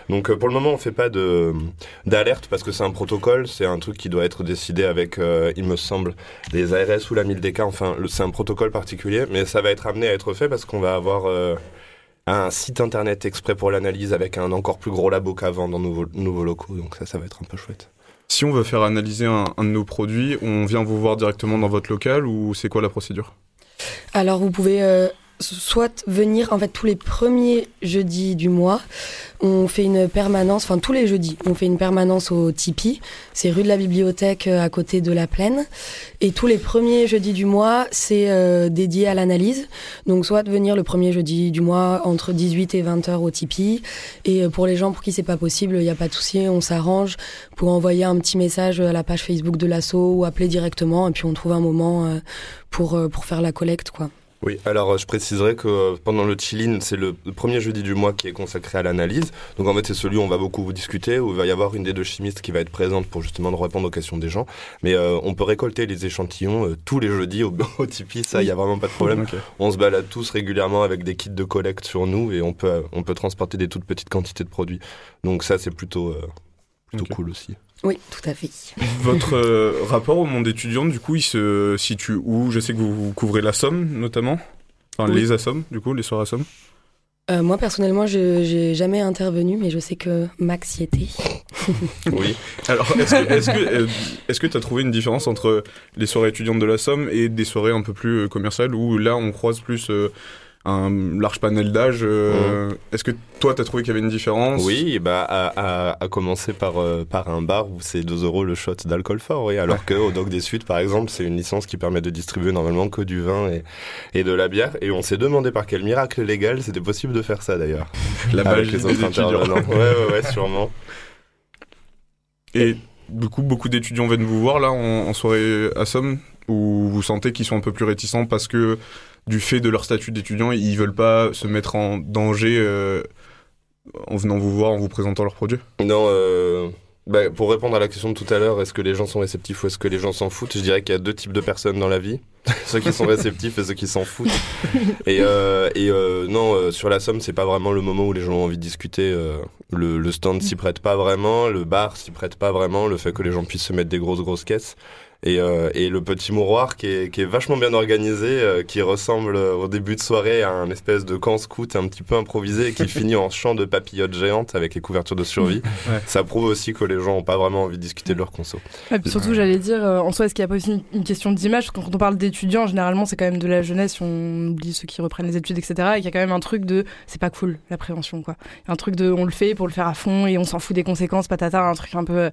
Donc pour le moment, on fait pas d'alerte parce que c'est un protocole, c'est un truc qui doit être décidé avec, euh, il me semble, les ARS ou la 1000DK. Enfin, c'est un protocole particulier, mais ça va être amené à être fait parce qu'on va avoir euh, un site internet exprès pour l'analyse avec un encore plus gros labo qu'avant dans nos nouveaux locaux. Donc ça, ça va être un peu chouette. Si on veut faire analyser un, un de nos produits, on vient vous voir directement dans votre local ou c'est quoi la procédure? Alors vous pouvez euh, soit venir en fait tous les premiers jeudis du mois. On fait une permanence, enfin tous les jeudis, on fait une permanence au Tipeee. C'est rue de la Bibliothèque euh, à côté de la Plaine. Et tous les premiers jeudis du mois, c'est euh, dédié à l'analyse. Donc soit venir le premier jeudi du mois entre 18 et 20 heures au Tipeee. Et euh, pour les gens pour qui c'est pas possible, il n'y a pas de souci, on s'arrange pour envoyer un petit message à la page Facebook de l'asso ou appeler directement. Et puis on trouve un moment euh, pour, pour faire la collecte, quoi. Oui, alors euh, je préciserai que euh, pendant le chill-in, c'est le premier jeudi du mois qui est consacré à l'analyse. Donc en fait, c'est celui où on va beaucoup vous discuter, où il va y avoir une des deux chimistes qui va être présente pour justement répondre aux questions des gens. Mais euh, on peut récolter les échantillons euh, tous les jeudis au, au Tipeee, ça, il y a vraiment pas de problème. On se balade tous régulièrement avec des kits de collecte sur nous et on peut, euh, on peut transporter des toutes petites quantités de produits. Donc ça, c'est plutôt, euh, plutôt cool aussi. Oui, tout à fait. Votre euh, rapport au monde étudiant, du coup, il se situe où? Je sais que vous, vous couvrez la Somme, notamment. Enfin, Oui. les Assommes, du coup, les soirs à Somme. Euh, moi, personnellement, je j'ai jamais intervenu, mais je sais que Max y était. Oui. Alors, est-ce que que euh, est-ce que t'as trouvé une différence entre les soirées étudiantes de la Somme et des soirées un peu plus euh, commerciales où là on croise plus euh, un large panel d'âge euh, Est-ce que toi t'as trouvé qu'il y avait une différence? Oui, bah, à, à, à commencer par, euh, par un bar où c'est 2 euros le shot d'alcool fort, oui. Alors que au Doc des Suites, par exemple, c'est une licence qui permet de distribuer normalement que du vin et, et de la bière. Et on s'est demandé par quel miracle légal c'était possible de faire ça d'ailleurs. La Avec les des autres intervenants. Ouais, ouais, ouais, sûrement. Et du coup, beaucoup d'étudiants viennent vous voir là en, en soirée à Somme où vous sentez qu'ils sont un peu plus réticents parce que du fait de leur statut d'étudiant, ils veulent pas se mettre en danger euh, en venant vous voir, en vous présentant leurs produits? Non, euh, bah, pour répondre à la question de tout à l'heure, est-ce que les gens sont réceptifs ou est-ce que les gens s'en foutent? Je dirais qu'il y a deux types de personnes dans la vie. ceux qui sont réceptifs et ceux qui s'en foutent. Et, euh, non, sur la somme, c'est pas vraiment le moment où les gens ont envie de discuter. le, le stand s'y prête pas vraiment, le bar s'y prête pas vraiment, le fait que les gens puissent se mettre des grosses grosses caisses. Et, euh, et le petit mouroir qui est, qui est vachement bien organisé, euh, qui ressemble euh, au début de soirée à un espèce de camp scout un petit peu improvisé et qui finit en champ de papillotes géantes avec les couvertures de survie. Ouais. Ça prouve aussi que les gens ont pas vraiment envie de discuter de leur conso. Ouais, puis surtout, j'allais dire, euh, en soi, est-ce qu'il n'y a pas aussi une, une question d'image? Parce que quand on parle d'étudiants, généralement, c'est quand même de la jeunesse, on oublie ceux qui reprennent les études, etc. Et qu'il y a quand même un truc de c'est pas cool, la prévention, quoi. Il y a un truc de on le fait pour le faire à fond et on s'en fout des conséquences, patata, un truc un peu euh,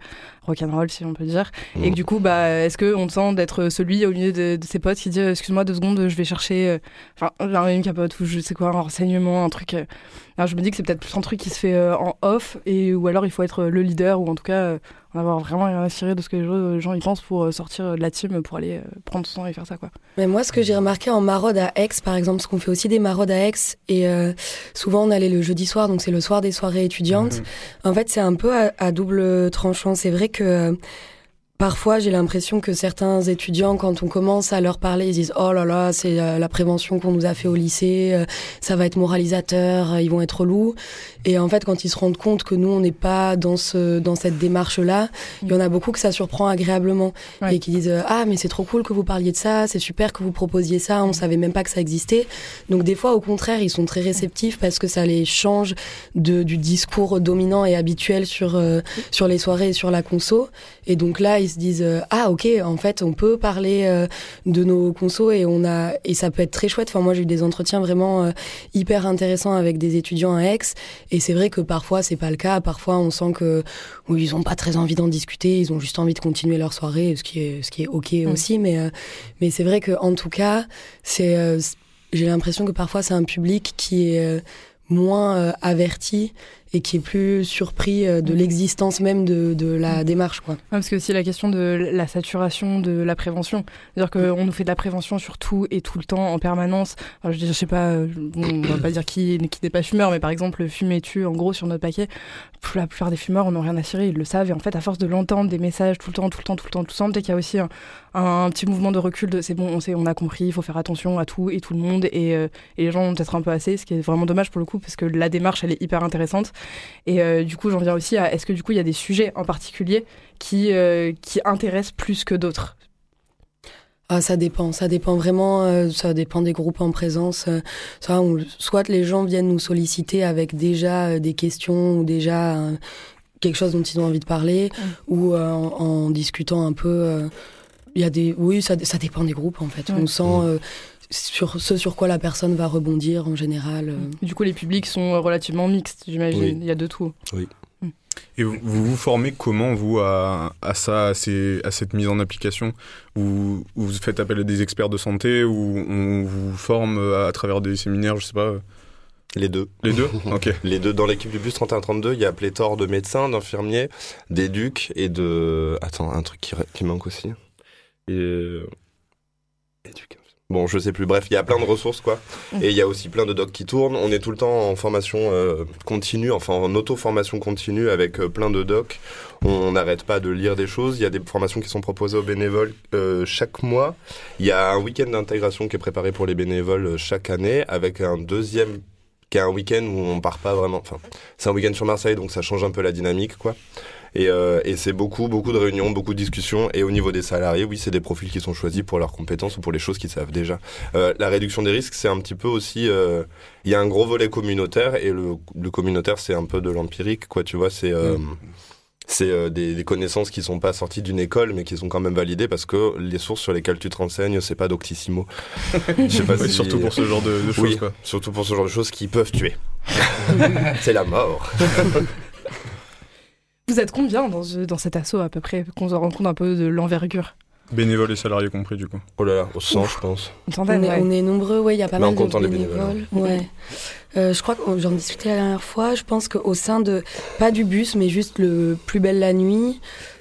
rock'n'roll, si on peut dire. Et que du coup, bah, est-ce qu'on sent d'être celui au milieu de, de ses potes qui dit euh, excuse-moi deux secondes, je vais chercher, euh, enfin, une capote ou je sais quoi, un renseignement, un truc. euh. Alors, je me dis que c'est peut-être plus un truc qui se fait euh, en off et ou alors il faut être le leader ou en tout cas euh, en avoir vraiment rien à cirer de ce que les gens, y pensent pour euh, sortir de la team pour aller euh, prendre son et faire ça quoi. Mais moi, ce que j'ai remarqué en maraude à Aix, par exemple, parce qu'on fait aussi des maraudes à Aix, et euh, souvent on allait le jeudi soir, donc c'est le soir des soirées étudiantes. En fait, c'est un peu à, à double tranchant. C'est vrai que euh, Parfois, j'ai l'impression que certains étudiants, quand on commence à leur parler, ils disent Oh là là, c'est euh, la prévention qu'on nous a fait au lycée, euh, ça va être moralisateur, euh, ils vont être loups. Et en fait, quand ils se rendent compte que nous, on n'est pas dans, ce, dans cette démarche-là, il y en a beaucoup que ça surprend agréablement Ouais. et qui disent Ah, mais c'est trop cool que vous parliez de ça, c'est super que vous proposiez ça, on savait même pas que ça existait. Donc, des fois, au contraire, ils sont très réceptifs parce que ça les change de, du discours dominant et habituel sur, euh, sur les soirées et sur la conso. Et donc là, ils se disent euh, ah ok, en fait, on peut parler euh, de nos consos et on a et ça peut être très chouette. Enfin moi, j'ai eu des entretiens vraiment euh, hyper intéressants avec des étudiants à Aix. Et c'est vrai que parfois c'est pas le cas. Parfois, on sent que oui, ils ont pas très envie d'en discuter. Ils ont juste envie de continuer leur soirée, ce qui est ce qui est ok aussi. Mais mais c'est vrai que en tout cas, c'est j'ai l'impression que parfois c'est un public qui est moins averti et qui est plus surpris euh, de l'existence même de, de la démarche. Quoi. Ouais, parce que aussi la question de la saturation de la prévention. C'est-à-dire qu'on nous fait de la prévention sur tout et tout le temps, en permanence. Alors, je, je sais pas, euh, on va pas dire qui, qui n'est pas fumeur, mais par exemple, fumer tu en gros, sur notre paquet? La plupart des fumeurs, on n'a rien à cirer, ils le savent. Et en fait, à force de l'entendre, des messages tout le temps, tout le temps, tout le temps, tout le temps, peut-être qu'il y a aussi un, un, petit mouvement de recul de c'est bon, on, sait, on a compris, il faut faire attention à tout et tout le monde. Et, euh, et les gens ont peut-être un peu assez, ce qui est vraiment dommage pour le coup, parce que la démarche, elle est hyper intéressante. Et euh, du coup, j'en viens aussi à est-ce que du coup, il y a des sujets en particulier qui, euh, qui intéressent plus que d'autres? Ah, ça dépend, ça dépend vraiment, euh, ça dépend des groupes en présence. euh, ça, on- soit les gens viennent nous solliciter avec déjà euh, des questions ou déjà euh, quelque chose dont ils ont envie de parler, ou euh, en, en discutant un peu. euh, Il y a des, oui, ça, ça dépend des groupes en fait. On sent euh, sur ce sur quoi la personne va rebondir en général. euh. Du coup, les publics sont relativement mixtes, j'imagine. Oui. Il y a de tout. Oui. Et vous vous, vous formez comment, vous, à, à ça, à, ces- à cette mise en application? Ou ou vous faites appel à des experts de santé Ou on vous forme à, à travers des séminaires, je sais pas Les deux. Les deux? Ok. Les deux. Dans l'équipe du bus 3132, il y a pléthore de médecins, d'infirmiers, d'éducs et de. Attends, un truc qui, qui manque aussi. Et. euh, éduc- Bon, je sais plus. Bref, il y a plein de ressources, quoi. Et il y a aussi plein de docs qui tournent. On est tout le temps en formation euh, continue, enfin en auto-formation continue avec euh, plein de docs. On n'arrête pas de lire des choses. Il y a des formations qui sont proposées aux bénévoles euh, chaque mois. Il y a un week-end d'intégration qui est préparé pour les bénévoles chaque année avec un deuxième qui est un week-end où on part pas vraiment. Enfin, c'est un week-end sur Marseille, donc ça change un peu la dynamique, quoi. Et, euh, et c'est beaucoup, beaucoup de réunions, beaucoup de discussions. Et au niveau des salariés, oui, c'est des profils qui sont choisis pour leurs compétences ou pour les choses qu'ils savent déjà. Euh, la réduction des risques, c'est un petit peu aussi. euh, Il y a un gros volet communautaire et le, le communautaire, c'est un peu de l'empirique, quoi. Tu vois, c'est. euh, C'est euh, des, des connaissances qui sont pas sorties d'une école, mais qui sont quand même validées parce que les sources sur lesquelles tu te renseignes, c'est pas Doctissimo. Je sais pas Ouais, si- surtout pour ce genre de, de choses, Oui, quoi. surtout pour ce genre de choses qui peuvent tuer. c'est la mort. Vous êtes combien dans, ce- dans cet assaut à peu près Qu'on se rende compte un peu de l'envergure? Bénévoles et salariés compris, du coup. Oh là là, au 100, je pense. On est, ouais. on est nombreux, ouais, il y a pas mal de comptant les bénévoles. bénévoles, hein. Ouais. Euh, je crois que j'en discutais la dernière fois. Je pense qu'au sein de, pas du bus, mais juste le Plus Belle la Nuit,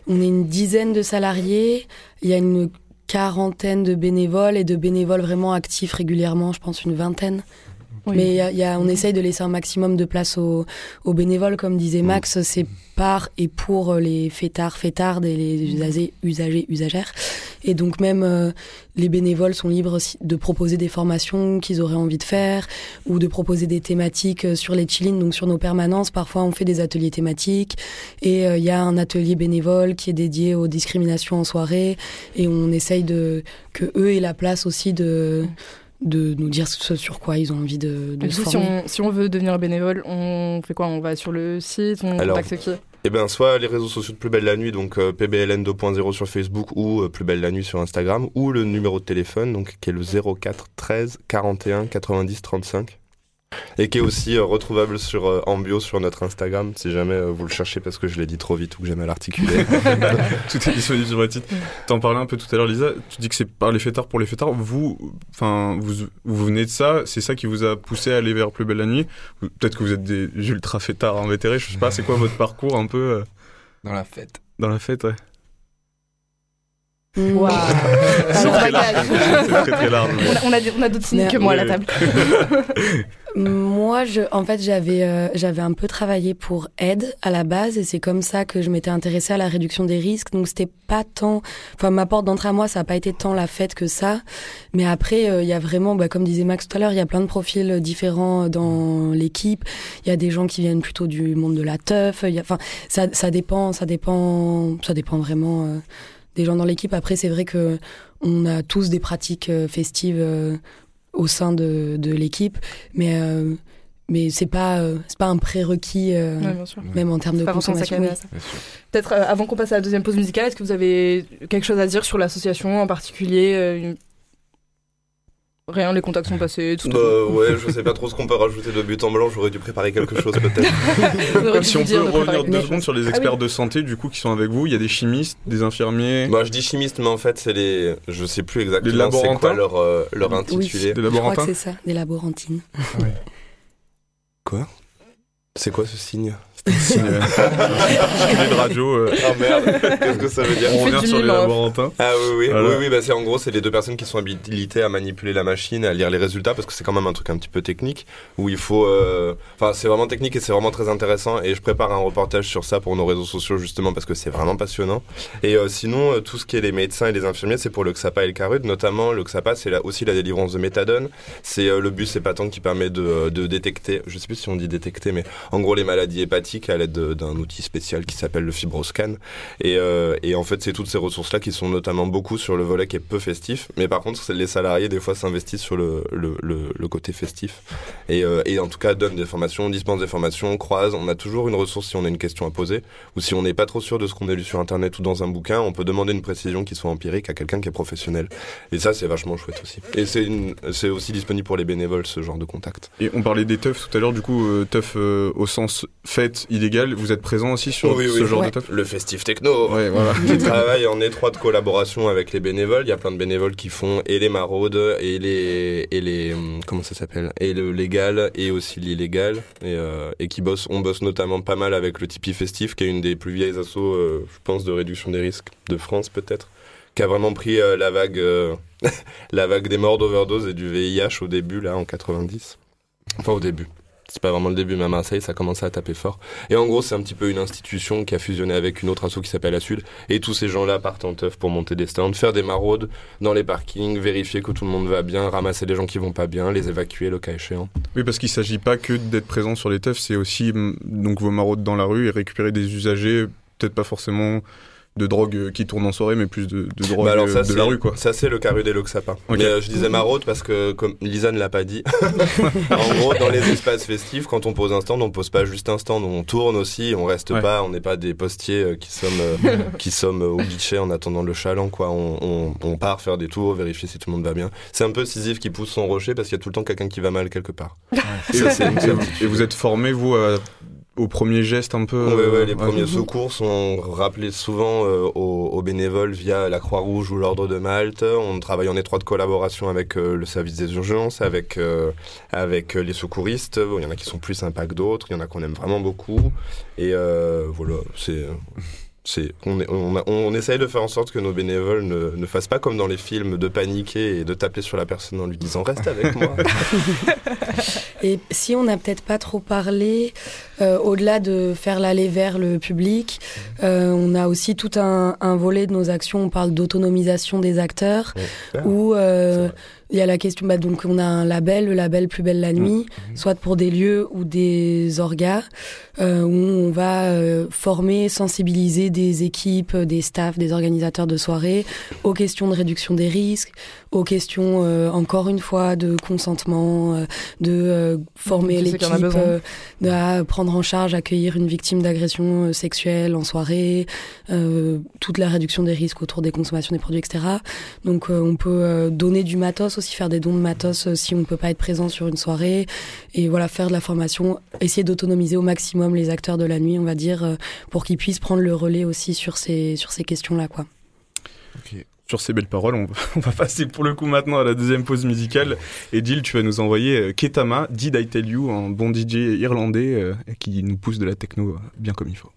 on est une dizaine de salariés. Il y a une quarantaine de bénévoles et de bénévoles vraiment actifs régulièrement, je pense une vingtaine. Oui. Mais il y a- y a- on essaye de laisser un maximum de place aux, aux bénévoles, comme disait Mm. Max, c'est par et pour les fêtards, fêtardes et les usagers, usagers, usagères. Et donc même euh, les bénévoles sont libres de proposer des formations qu'ils auraient envie de faire ou de proposer des thématiques euh, sur les chillines, donc sur nos permanences. Parfois on fait des ateliers thématiques et euh, il y a un atelier bénévole qui est dédié aux discriminations en soirée et on essaye de que eux aient la place aussi de de nous dire ce sur quoi ils ont envie de, se coup, si former. on, si on veut devenir bénévole, on fait quoi? On va sur le site, on Alors, contacte qui? Eh bien, soit les réseaux sociaux de Plus Belle la Nuit, donc euh, PBLN 2.0 sur Facebook ou euh, Plus Belle la Nuit sur Instagram, ou le numéro de téléphone, donc qui est le 04 13 41 90 35. Et qui est aussi euh, retrouvable sur euh, en bio sur notre Instagram, si jamais euh, vous le cherchez parce que je l'ai dit trop vite ou que j'ai mal articulé. tout est disponible sur le titre. T'en parlais un peu tout à l'heure, Lisa. Tu dis que c'est par les fêtards pour les fêtards. Vous, enfin, vous, vous venez de ça. C'est ça qui vous a poussé à aller vers Plus belle la nuit? Peut-être que vous êtes des ultra fêtards invétérés. Je sais pas. C'est quoi votre parcours un peu euh, Dans la fête. dans la fête, ouais. Waouh C'est très large. bagage. C'est très très large. On a, on a des- on a d'autres signes que moi à la table. Moi, je, en fait, j'avais, euh, j'avais un peu travaillé pour Aide à la base, et c'est comme ça que je m'étais intéressée à la réduction des risques. Donc, c'était pas tant, enfin, ma porte d'entrée à moi, ça a pas été tant la fête que ça. Mais après, euh, il y a vraiment, bah, comme disait Max tout à l'heure, il y a plein de profils différents dans l'équipe. Il y a des gens qui viennent plutôt du monde de la teuf. Enfin, ça, ça dépend, ça dépend, ça dépend vraiment euh, des gens dans l'équipe. Après, c'est vrai que on a tous des pratiques euh, festives. Au sein de, de l'équipe, mais euh, mais c'est pas euh, c'est pas un prérequis euh, Ouais, même en termes de consommation. oui. Peut-être euh, avant qu'on passe à la deuxième pause musicale, est-ce que vous avez quelque chose à dire sur l'association en particulier euh, une- Rien, les contacts sont passés, tout. bah, ouais, je sais pas trop ce qu'on peut rajouter de but en blanc, j'aurais dû préparer quelque chose peut-être. Si on peut revenir deux secondes sur les Ah oui. experts de santé, du coup, qui sont avec vous. Il y a des chimistes, des infirmiers. Moi je dis chimiste, mais en fait c'est les. Je sais plus exactement c'est laborantins quoi leur, euh, leur Oui, intitulé. Des je crois laborantins que c'est ça, des laborantines. Quoi? C'est quoi ce signe? Euh, de radio. euh. Oh merde, qu'est-ce que ça veut dire? On revient sur les laborantins. Ah oui, oui, Voilà. oui, oui bah c'est en gros, c'est les deux personnes qui sont habilitées à manipuler la machine, à lire les résultats, parce que c'est quand même un truc un petit peu technique, où il faut. euh, Enfin, c'est vraiment technique et c'est vraiment très intéressant, et je prépare un reportage sur ça pour nos réseaux sociaux, justement, parce que c'est vraiment passionnant. Et euh, sinon, euh, tout ce qui est les médecins et les infirmiers, c'est pour le XAPA et le CARUD, notamment le XAPA, c'est aussi la délivrance de méthadone, c'est euh, le bus épatant qui permet de, de détecter, je sais plus si on dit détecter, mais en gros les maladies hépatiques à l'aide de- d'un outil spécial qui s'appelle le fibroscan. Et, euh, et en fait, c'est toutes ces ressources-là qui sont notamment beaucoup sur le volet qui est peu festif. Mais par contre, les salariés, des fois, s'investissent sur le, côté festif. Et, euh, et en tout cas, donnent des formations, dispensent des formations, croisent. On a toujours une ressource si on a une question à poser. Ou si on n'est pas trop sûr de ce qu'on a lu sur Internet ou dans un bouquin, on peut demander une précision qui soit empirique à quelqu'un qui est professionnel. Et ça, c'est vachement chouette aussi. Et c'est aussi disponible pour les bénévoles, ce genre de contact. Et on parlait des teufs tout à l'heure, du coup, euh, teuf au sens fête illégal. Vous êtes présent aussi sur Oui, ce oui. genre Ouais. de teuf Le festif techno, Ouais, voilà. qui travaille en étroite collaboration avec les bénévoles. Il y a plein de bénévoles qui font et les maraudes et les et les hum, comment ça s'appelle? Et le légal et aussi l'illégal et, euh, et qui bossent. On bosse notamment pas mal avec le Tipeee Festif, qui est une des plus vieilles assos, euh, je pense, de réduction des risques de France peut-être, qui a vraiment pris euh, la vague euh, la vague des morts d'overdose et du VIH au début là en 90. Enfin au début. C'est pas vraiment le début, mais à Marseille, ça commençait à taper fort. Et en gros, c'est un petit peu une institution qui a fusionné avec une autre asso qui s'appelle la Sud. Et tous ces gens-là partent en teuf pour monter des stands, faire des maraudes dans les parkings, vérifier que tout le monde va bien, ramasser les gens qui vont pas bien, les évacuer le cas échéant. Oui, parce qu'il s'agit pas que d'être présent sur les teufs, c'est aussi mm, donc vos maraudes dans la rue et récupérer des usagers, peut-être pas forcément de drogue qui tournent en soirée, mais plus de, de drogue Bah alors euh, ça, de la rue, quoi. Ça, c'est le carré et le Xapa. Ok. Mais euh, je disais maraude parce que, comme Lisa ne l'a pas dit, en gros, dans les espaces festifs, quand on pose un stand, on pose pas juste un stand, on tourne aussi, on reste Ouais. pas, on n'est pas des postiers euh, qui sommes, euh, qui sommes au guichet en attendant le chaland, quoi. On, on, on part faire des tours, vérifier si tout le monde va bien. C'est un peu Sisyphe qui pousse son rocher parce qu'il y a tout le temps quelqu'un qui va mal quelque part. Et, Ça, vous êtes formé, vous, à- au premier geste un peu Ouais, euh, ouais, les ouais. premiers secours sont rappelés souvent euh, aux, aux bénévoles via la Croix-Rouge ou l'Ordre de Malte. On travaille en étroite collaboration avec euh, le service des urgences, avec, euh, avec euh, les secouristes. Bon, Il y en a qui sont plus sympas que d'autres, il y en a qu'on aime vraiment beaucoup. Et euh, voilà, c'est. On, est- on, a- on essaye de faire en sorte que nos bénévoles ne, ne fassent pas comme dans les films de paniquer et de taper sur la personne en lui disant reste avec moi. Et si on n'a peut-être pas trop parlé, euh, au-delà de faire l'aller vers le public, euh, on a aussi tout un, un volet de nos actions. On parle d'autonomisation des acteurs, où euh, il y a la question. Bah, donc, on a un label, le label Plus belle la nuit, soit pour des lieux ou des orgas, euh, où on va euh, former, sensibiliser des équipes, des staffs, des organisateurs de soirées aux questions de réduction des risques, aux questions, euh, encore une fois, de consentement, euh, de euh, former l'équipe euh, de- à prendre en charge, accueillir une victime d'agression euh, sexuelle en soirée, euh, toute la réduction des risques autour des consommations des produits, etc. Donc euh, on peut euh, donner du matos aussi, faire des dons de matos si on ne peut pas être présent sur une soirée, et voilà, faire de la formation, essayer d'autonomiser au maximum les acteurs de la nuit, on va dire, euh, pour qu'ils puissent prendre le relais aussi sur ces, sur ces questions-là, quoi. Sur ces belles paroles, on va, passer pour le coup maintenant à la deuxième pause musicale. Et Jill, tu vas nous envoyer euh, Ketama, Did I Tell You, un bon DJ irlandais euh, qui nous pousse de la techno euh, bien comme il faut.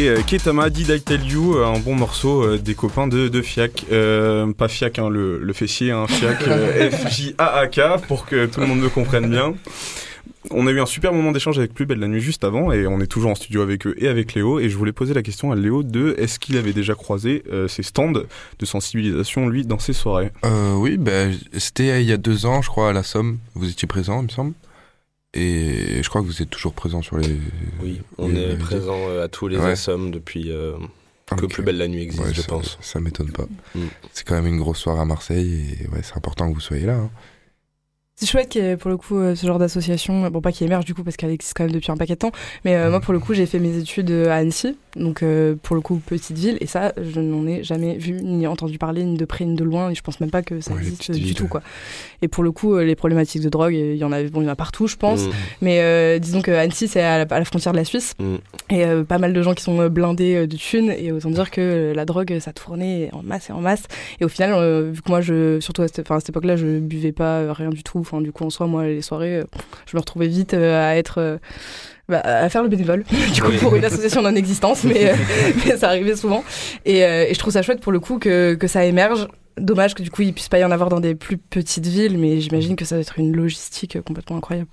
C'était euh, Ketama Did I Tell You, euh, un bon morceau euh, des copains de, de Fiac. Euh, pas Fiac, hein, le, le fessier, hein, Fiac, F-J-A-A-K, pour que tout le monde me comprenne bien. On a eu un super moment d'échange avec Plus Belle la Nuit juste avant, et on est toujours en studio avec eux et avec Léo. Et je voulais poser la question à Léo de est-ce qu'il avait déjà croisé euh, ces stands de sensibilisation, lui, dans ses soirées? Euh, oui, ben, c'était il y a deux ans, je crois, à la Somme. Vous étiez présent, il me semble. Et je crois que vous êtes toujours présent sur les. Oui, on les- est les présent euh, à tous les Ouais. assommes depuis euh, que. Plus Belle la Nuit existe, Ouais, je ça, pense. Ça m'étonne pas. Mm. C'est quand même une grosse soirée à Marseille et ouais, c'est important que vous soyez là. hein. C'est chouette qu'il y ait pour le coup euh, ce genre d'association, bon pas qui émerge du coup parce qu'elle existe quand même depuis un paquet de temps, mais euh, moi pour le coup j'ai fait mes études à Annecy, donc euh, pour le coup petite ville, et ça je n'en ai jamais vu ni entendu parler ni de près ni de loin, et je pense même pas que ça Ouais, existe du villes. tout quoi. Et pour le coup euh, les problématiques de drogue, il y en a, bon, il y en a partout je pense, Mm. mais euh, disons que Annecy c'est à, la- à la frontière de la Suisse, Mm. et pas mal de gens qui sont blindés de thunes, et autant dire que la drogue ça tournait en masse et en masse, et au final vu que moi je, surtout à cette, à cette époque-là je buvais pas rien du tout, enfin du coup en soi moi les soirées, je me retrouvais vite à être bah, à faire le bénévole, du coup Oui. pour une association non existence, mais, euh, mais ça arrivait souvent. Et, euh, et je trouve ça chouette pour le coup que, que ça émerge. Dommage que du coup il puisse pas y en avoir dans des plus petites villes, mais j'imagine que ça va être une logistique euh, complètement incroyable.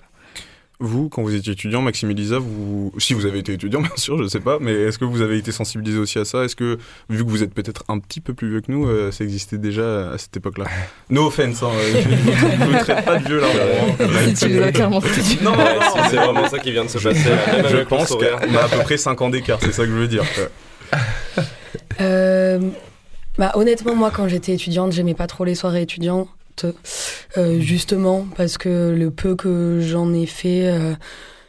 Vous, quand vous étiez étudiant, Maxime et Lisa, vous... si vous avez été étudiant, bien sûr, je sais pas, mais est-ce que vous avez été sensibilisé aussi à ça? Est-ce que, vu que vous êtes peut-être un petit peu plus vieux que nous, euh, ça existait déjà à cette époque-là? No offense, hein, euh, je ne vous traite pas de vieux là. Si tu les as clairement Non, non, non, c'est vraiment ça qui vient de se passer. là, je mon pense qu'on a à peu près 5 ans d'écart, c'est ça que je veux dire. Euh, bah, honnêtement, moi, quand j'étais étudiante, j'aimais pas trop les soirées étudiantes. Euh, justement, parce que le peu que j'en ai fait, euh,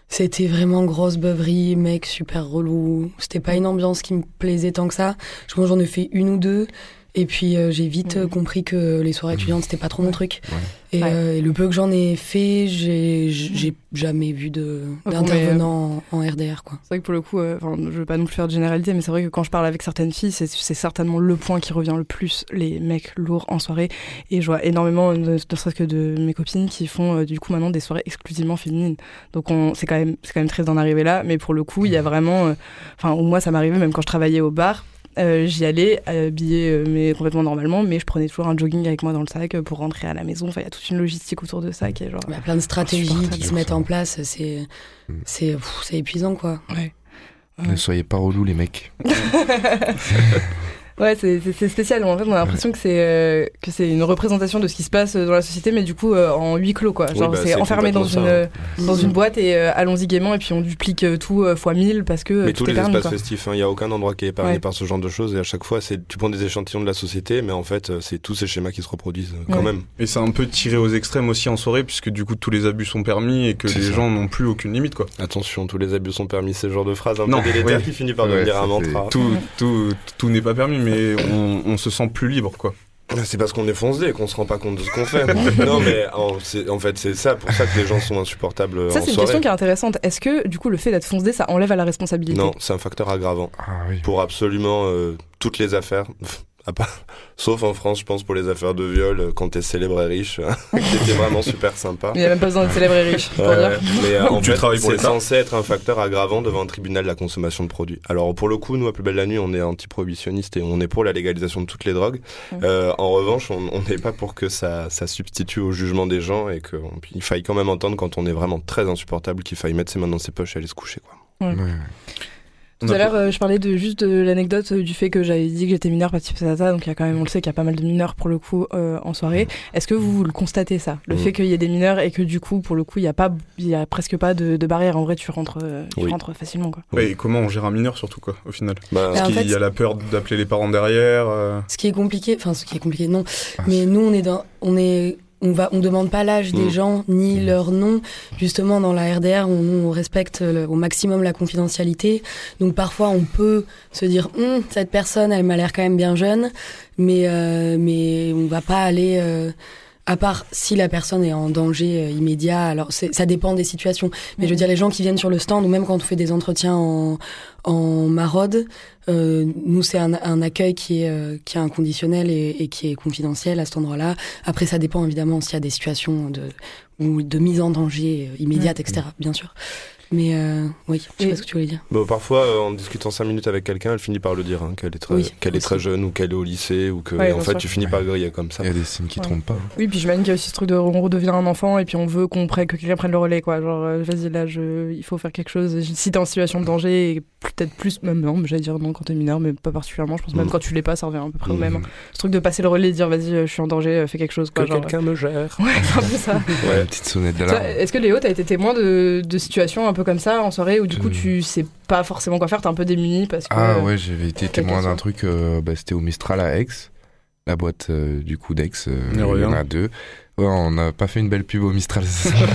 c'était vraiment grosse beuverie, mec super relou. C'était pas une ambiance qui me plaisait tant que ça. Je pense que j'en ai fait une ou deux. Et puis euh, j'ai vite euh, compris que les soirées étudiantes c'était pas trop mon truc. Et, Ouais. euh, et le peu que j'en ai fait, j'ai j'ai jamais vu d'intervenant en, en RDR quoi. C'est vrai que pour le coup, euh, enfin, je veux pas non plus faire de généralité, mais c'est vrai que quand je parle avec certaines filles, c'est c'est certainement le point qui revient le plus, les mecs lourds en soirée. Et je vois énormément, ne, serait-ce que de mes copines, qui font euh, du coup maintenant des soirées exclusivement féminines. Donc on- c'est quand même, c'est quand même triste d'en arriver là, mais pour le coup, il y a vraiment, enfin, moi ça m'arrivait même quand je travaillais au bar. Euh, J'y allais habillée euh, mais complètement normalement, mais je prenais toujours un jogging avec moi dans le sac euh, pour rentrer à la maison. Enfin, il y a toute une logistique autour de ça qui est genre. Il y a plein de stratégies qui se mettent en place, c'est Mm. c'est épuisant quoi. Ouais. Ne soyez pas relous, les mecs. Ouais, c'est spécial. En fait, on a l'impression que c'est euh, que c'est une représentation de ce qui se passe dans la société, mais du coup euh, en huis clos, quoi. Oui, Genre, bah, c'est enfermé dans une euh, dans une boîte et euh, allons-y gaiement et puis on duplique euh, tout euh, fois 1000 parce que euh, Mais tout tous les permis, espaces quoi. festifs, il n'y a aucun endroit qui est épargné Ouais. par ce genre de choses et à chaque fois, c'est tu prends des échantillons de la société, mais en fait, euh, c'est tous ces schémas qui se reproduisent euh, quand Ouais. même. Et c'est un peu tiré aux extrêmes aussi en soirée, puisque du coup tous les abus sont permis et que les ça. gens n'ont plus aucune limite, quoi. Attention, tous les abus sont permis, c'est ce genre de phrase un Non, peu délétère qui finit par devenir un mantra. Tout, tout, tout n'est pas permis, mais on, on se sent plus libre, quoi. C'est parce qu'on est foncé et qu'on se rend pas compte de ce qu'on fait. non, mais en, c'est- en fait, c'est ça pour ça que les gens sont insupportables Ça, c'est une question qui est intéressante. Est-ce que du coup le fait d'être foncé, ça enlève à la responsabilité? Non, c'est un facteur aggravant Ah oui. pour absolument euh, toutes les affaires. À part- Sauf en France, je pense, pour les affaires de viol, euh, quand t'es célèbre et riche, qui était vraiment super sympa. Il n'y a même pas besoin d'être célèbre et riche pour Ouais, dire. mais euh, en tu fait, travailles pour c'est censé être un facteur aggravant devant un tribunal de la consommation de produits. Alors pour le coup, nous à Plus Belle la Nuit, on est anti-prohibitionniste et on est pour la légalisation de toutes les drogues. Ouais. Euh, en revanche, on n'est pas pour que ça, ça substitue au jugement des gens et qu'il faille quand même entendre quand on est vraiment très insupportable qu'il faille mettre ses mains dans ses poches et aller se coucher. Quoi. Ouais. Tout à l'heure, euh, je parlais de juste de l'anecdote euh, du fait que j'avais dit que j'étais mineur, pas type patata, donc il y a quand même, on le sait qu'il y a pas mal de mineurs pour le coup euh, en soirée. Est-ce que vous le constatez ça, le Mm. fait qu'il y ait des mineurs et que du coup, pour le coup, il y a pas, il y a presque pas de, de barrière. En vrai, tu rentres, euh, tu Oui. rentres facilement quoi. Ouais, et comment on gère un mineur, surtout, quoi, au final? Bah, Bah, Parce qu'il fait, y a la peur d'appeler les parents derrière. euh, Ce qui est compliqué, enfin ce qui est compliqué, non. Ah, Mais nous, on est dans, on est, on va, on demande pas l'âge des Mm. gens ni leur nom. Justement, dans la RDR, on, on respecte le- au maximum la confidentialité. Donc parfois, on peut se dire, Hum, cette personne, elle m'a l'air quand même bien jeune, mais euh, mais on va pas aller. euh, à part si la personne est en danger euh, immédiat, alors ça dépend des situations. Mais je veux dire, les gens qui viennent sur le stand, ou même quand on fait des entretiens en, en maraude, euh, nous, c'est un, un accueil qui est, euh, qui est inconditionnel et, et qui est confidentiel à cet endroit-là. Après, ça dépend évidemment s'il y a des situations de, ou de mise en danger euh, immédiate, etc., bien sûr. Mais euh, oui, je sais pas ce que tu voulais dire. Bon, parfois, euh, en discutant 5 minutes avec quelqu'un, elle finit par le dire, hein, qu'elle est, très, Oui, qu'elle est très jeune ou qu'elle est au lycée ou que, Ouais, en fait, sûr. tu finis par griller comme ça. Il y a des signes qui Ouais. trompent pas. Oui, puis j'imagine qu'il y a aussi ce truc de on redevient un enfant et puis on veut qu'on prenne, que quelqu'un prenne le relais, quoi. Genre, euh, vas-y, là, je, il faut faire quelque chose. Si t'es en situation de danger, et peut-être plus, même non, j'allais dire non quand t'es mineur, mais pas particulièrement. Je pense même Mm. quand tu l'es pas, ça revient à peu près au Mm. même. hein. Ce truc de passer le relais et dire vas-y, je suis en danger, fais quelque chose, Que quoi. genre, quelqu'un me gère. Ouais, c'est un peu ça. Ouais. Petite sonnette d'alarme. Est-ce que Léo, t'as été témoin de, de situations un peu comme ça en soirée où du coup tu sais pas forcément quoi faire, t'es un peu démuni parce que. Ah euh, ouais, j'avais été témoin d'un truc, euh, bah, c'était au Mistral à Aix, la boîte euh, du coup d'Aix, euh, Il y en a deux. Ouais, on n'a pas fait une belle pub au Mistral. c'est ça.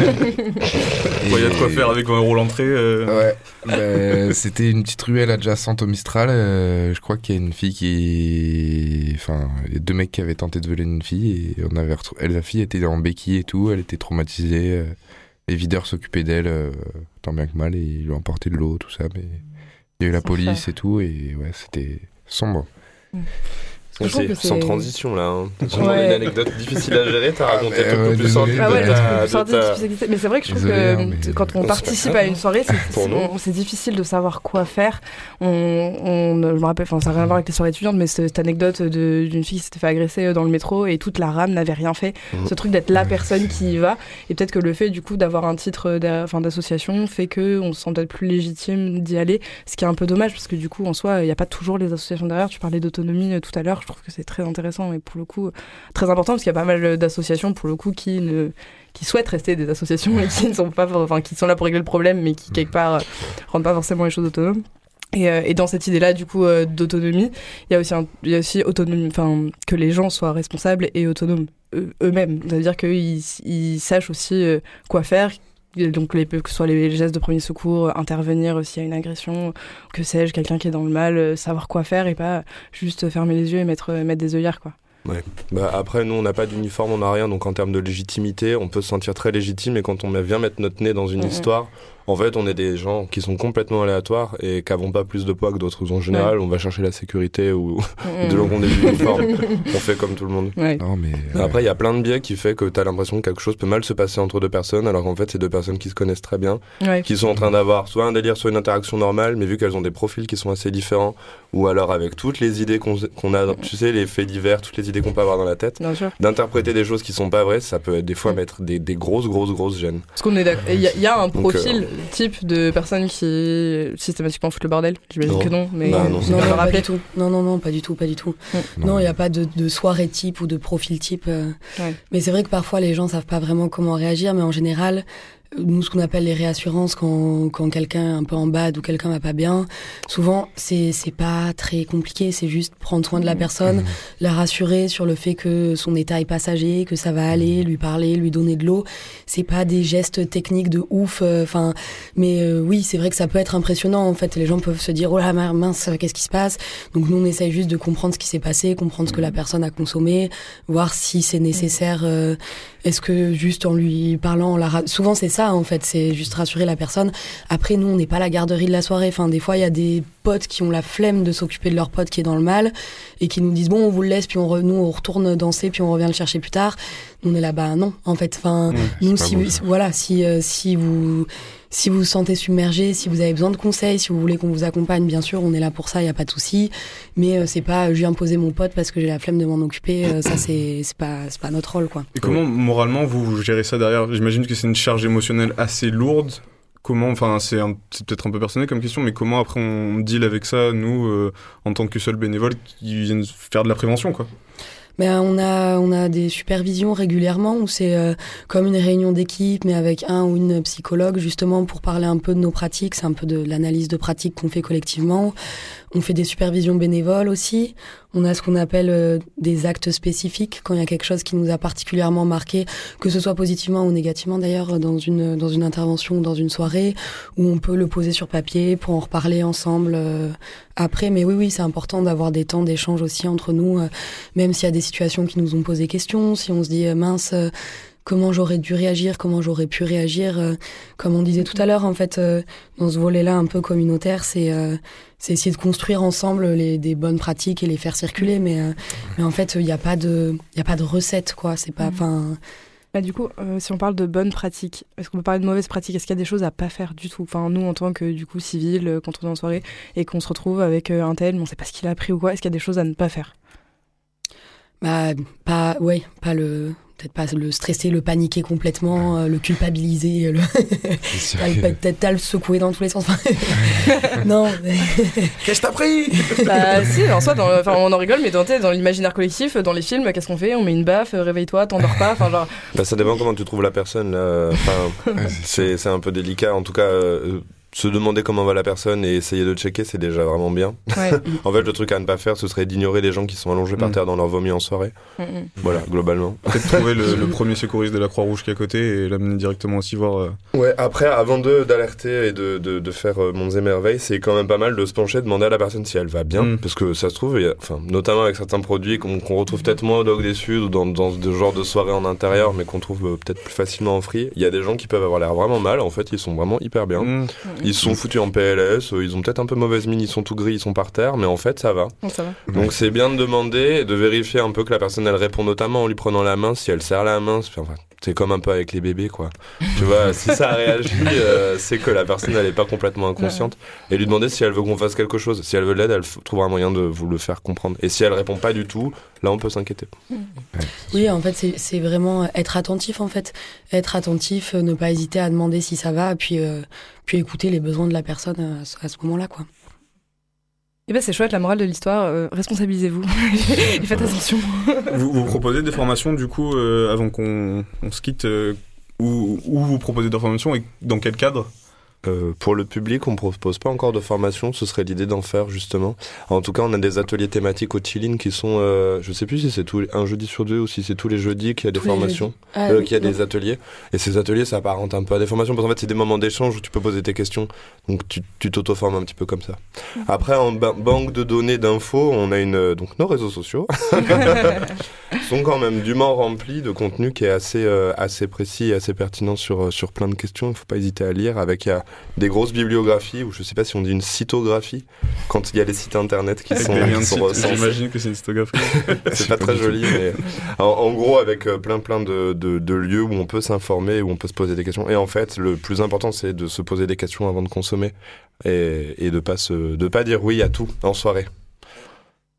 Il y a de quoi faire avec 20 euros l'entrée. euh. Ouais, bah, c'était une petite ruelle adjacente au Mistral. euh, je crois qu'il y a une fille qui. Enfin, il y a deux mecs qui avaient tenté de voler une fille et on avait retrou- elle, la fille était en béquille et tout, elle était traumatisée. Les videurs s'occupaient d'elle euh, tant bien que mal et ils lui ont emporté de l'eau, tout ça. Mais il y a eu la police et tout et ouais, c'était sombre. Que C'est sans transition là. Hein. Ouais. une anecdote difficile à gérer. T'as raconté mais tout plus sorti Ah ouais, ta-. Mais c'est vrai que je trouve Désolé, que hein, mais- quand on participe à une soirée, c'est difficile de savoir quoi faire. On, on- je me rappelle, enfin ça n'a rien à voir avec les soirées étudiantes, mais cette, anecdote d'une fille qui s'était fait agresser euh, dans le métro et toute la rame n'avait rien fait. Mhm. Ce truc d'être la personne qui y va et peut-être que le fait du coup d'avoir un titre d'association fait que on se sent peut-être plus légitime d'y aller, ce qui est un peu dommage parce que du coup en soi il n'y a pas toujours les associations derrière. Tu parlais d'autonomie euh, tout à l'heure, je trouve que c'est très intéressant et pour le coup très important parce qu'il y a pas mal d'associations pour le coup qui qui souhaitent rester des associations et qui ne sont pas enfin qui sont là pour régler le problème mais qui quelque part euh, rendent pas forcément les choses autonomes et, euh, dans cette idée-là, du coup, euh, d'autonomie, il y a aussi, y a aussi autonomie, enfin, que les gens soient responsables et autonomes eux- eux-mêmes. C'est-à-dire qu'ils ils sachent aussi quoi faire. Donc, les, que ce soit les gestes de premier secours, euh, intervenir euh, s'il y a une agression, que sais-je, quelqu'un qui est dans le mal, euh, savoir quoi faire et pas juste fermer les yeux et mettre, mettre des œillères, quoi. Ouais. Bah, après, nous, on n'a pas d'uniforme, on n'a rien, donc en termes de légitimité, on peut se sentir très légitime. Et quand on vient mettre notre nez dans une histoire, en fait, on est des gens qui sont complètement aléatoires et qui n'avons pas plus de poids que d'autres. En général, on va chercher la sécurité ou de gens qui ont des uniformes. on fait comme tout le monde. Ouais. Non, mais. Après, il y a plein de biais qui fait que tu as l'impression que quelque chose peut mal se passer entre deux personnes, alors qu'en fait, c'est deux personnes qui se connaissent très bien, Ouais. qui sont en train d'avoir soit un délire, soit une interaction normale, mais vu qu'elles ont des profils qui sont assez différents, ou alors avec toutes les idées qu'on a, tu sais, les faits divers, toutes les idées qu'on peut avoir dans la tête, d'interpréter des choses qui sont pas vraies, ça peut des fois mettre des, des grosses, grosses, grosses gênes. Parce qu'on est d'accord. Il y, a- il y a un Donc, profil type de personnes qui systématiquement foutent le bordel. J'imagine que non, mais Bah non, Non, non, pas du tout. Non, non, non, pas du tout, pas du tout. Non, il n'y a pas de, de soirée type ou de profil type. euh. Ouais. Mais c'est vrai que parfois les gens savent pas vraiment comment réagir, mais en général, nous, ce qu'on appelle les réassurances, quand, quand quelqu'un est un peu en bad ou quelqu'un va pas bien, souvent, c'est c'est pas très compliqué, c'est juste prendre soin de la personne, la rassurer sur le fait que son état est passager, que ça va aller, lui parler, lui donner de l'eau. C'est pas des gestes techniques de ouf, euh, enfin, mais euh, oui, c'est vrai que ça peut être impressionnant, en fait. Les gens peuvent se dire, oh là, mince, qu'est-ce qui se passe? Donc nous, on essaye juste de comprendre ce qui s'est passé, comprendre ce que la personne a consommé, voir si c'est nécessaire. euh, Est-ce que juste en lui parlant, on la souvent c'est ça en fait, c'est juste rassurer la personne. Après, nous, on n'est pas la garderie de la soirée. Enfin, des fois, il y a des potes qui ont la flemme de s'occuper de leur pote qui est dans le mal et qui nous disent bon, on vous le laisse, puis on re- nous on retourne danser, puis on revient le chercher plus tard. Nous, on est là-bas, non, en fait. Enfin, nous, si vous- voilà, si euh, si vous si vous vous sentez submergé, si vous avez besoin de conseils, si vous voulez qu'on vous accompagne, bien sûr, on est là pour ça, il y a pas de souci. Mais euh, c'est pas, euh, je viens poser mon pote parce que j'ai la flemme de m'en occuper. euh, ça, c'est c'est pas c'est pas notre rôle, quoi. Et comment moralement vous gérez ça derrière? J'imagine que c'est une charge émotionnelle assez lourde. Comment, enfin c'est un- c'est peut-être un peu personnel comme question, mais comment après on deal avec ça, nous, euh, en tant que seuls bénévoles qui viennent faire de la prévention, quoi Ben, on a on a des supervisions régulièrement où c'est euh, comme une réunion d'équipe mais avec un ou une psychologue justement pour parler un peu de nos pratiques, c'est un peu de l'analyse de pratiques qu'on fait collectivement. On fait des supervisions bénévoles aussi. On a ce qu'on appelle euh, des actes spécifiques quand il y a quelque chose qui nous a particulièrement marqué, que ce soit positivement ou négativement d'ailleurs dans une dans une intervention ou dans une soirée où on peut le poser sur papier pour en reparler ensemble euh, après. Mais oui oui c'est important d'avoir des temps d'échange aussi entre nous, euh, même s'il y a des situations qui nous ont posé question, si on se dit euh, mince. euh, Comment j'aurais dû réagir, comment j'aurais pu réagir, euh, comme on disait tout à l'heure, en fait, dans ce volet-là un peu communautaire, c'est c'est essayer de construire ensemble les, des bonnes pratiques et les faire circuler, mais, mais en fait, il n'y a pas de, il a pas de recette, quoi. C'est pas, enfin, Bah, du coup, euh, si on parle de bonnes pratiques, est-ce qu'on peut parler de mauvaises pratiques? Est-ce qu'il y a des choses à pas faire du tout? Enfin, nous, en tant que du coup civil, quand on est en soirée et qu'on se retrouve avec euh, un tel, on sait pas ce qu'il a appris ou quoi, est-ce qu'il y a des choses à ne pas faire? Bah, pas, ouais, pas le, peut-être pas le stresser, le paniquer complètement, euh, le culpabiliser, le... Que- peut-être pas le secouer dans tous les sens. non, mais- Qu'est-ce que t'as pris? Bah si, en soi, dans on en rigole, mais dans, l'imaginaire collectif, dans les films, qu'est-ce qu'on fait? On met une baffe, euh, réveille-toi, t'endors pas, enfin genre... Bah, ça dépend comment tu trouves la personne. là. Enfin, c'est c'est un peu délicat. En tout cas, euh, se demander comment va la personne et essayer de checker, c'est déjà vraiment bien. Ouais. en fait, le truc à ne pas faire, ce serait d'ignorer les gens qui sont allongés par Mm. terre dans leur vomi en soirée. Mm, mm. Voilà, globalement. Peut-être trouver le, le premier secouriste de la Croix-Rouge qui est à côté et l'amener directement aussi voir. euh, Ouais, après, avant de d'alerter et de, de, de faire euh, monts et merveilles, c'est quand même pas mal de se pencher, de demander à la personne si elle va bien. Mm. Parce que ça se trouve, a- enfin, notamment avec certains produits qu'on retrouve peut-être moins au Dog des Sud ou dans, dans ce genre de soirée en intérieur, mais qu'on trouve euh, peut-être plus facilement en free. Il y a des gens qui peuvent avoir l'air vraiment mal. En fait, ils sont vraiment hyper bien. mm. Ils se sont foutus en PLS, euh, ils ont peut-être un peu mauvaise mine, ils sont tout gris, ils sont par terre, mais en fait, ça va. Ça va. Donc c'est bien de demander et de vérifier un peu que la personne elle répond notamment en lui prenant la main, si elle serre la main, c'est enfin, c'est comme un peu avec les bébés quoi. tu vois, si ça réagit, euh, c'est que la personne elle est pas complètement inconsciente et lui demander si elle veut qu'on fasse quelque chose. Si elle veut de l'aide, elle trouvera un moyen de vous le faire comprendre. Et si elle répond pas du tout, là on peut s'inquiéter. Oui, en fait, c'est- vraiment être attentif, en fait. Être attentif, euh, ne pas hésiter à demander si ça va, puis, euh, puis écouter les besoins de la personne euh, à, ce- à ce moment-là, quoi. Et ben c'est chouette, la morale de l'histoire, euh, responsabilisez-vous et faites attention. Vous, vous proposez des formations du coup euh, avant qu'on on se quitte euh, où, où vous proposez des formations et dans quel cadre? Euh, pour le public, on propose pas encore de formation, ce serait l'idée d'en faire justement. En tout cas, on a des ateliers thématiques au Chilling qui sont, euh, je sais plus si c'est tous un jeudi sur deux ou si c'est tous les jeudis qu'il y a des Tous formations. Ah, euh, oui, qu'il y a des ateliers. Et ces ateliers, ça apparente un peu à des formations parce qu'en fait, c'est des moments d'échange où tu peux poser tes questions. Donc, tu t'auto-formes un petit peu comme ça. Après, en ba- banque de données d'infos, on a une euh, donc nos réseaux sociaux sont quand même dûment remplis de contenu qui est assez euh, assez précis et assez pertinent sur euh, sur plein de questions. Il faut pas hésiter à lire. Avec il y a des grosses bibliographies ou je sais pas si on dit une cytographie quand il y a les sites internet qui sont. J'imagine que c'est une photographie. C'est pas très joli, mais en, en gros, avec euh, plein plein de, de, de lieux où on peut s'informer, où on peut se poser des questions. Et en fait, le plus important, c'est de se poser des questions avant de consommer et, et de pas se, de pas dire oui à tout en soirée.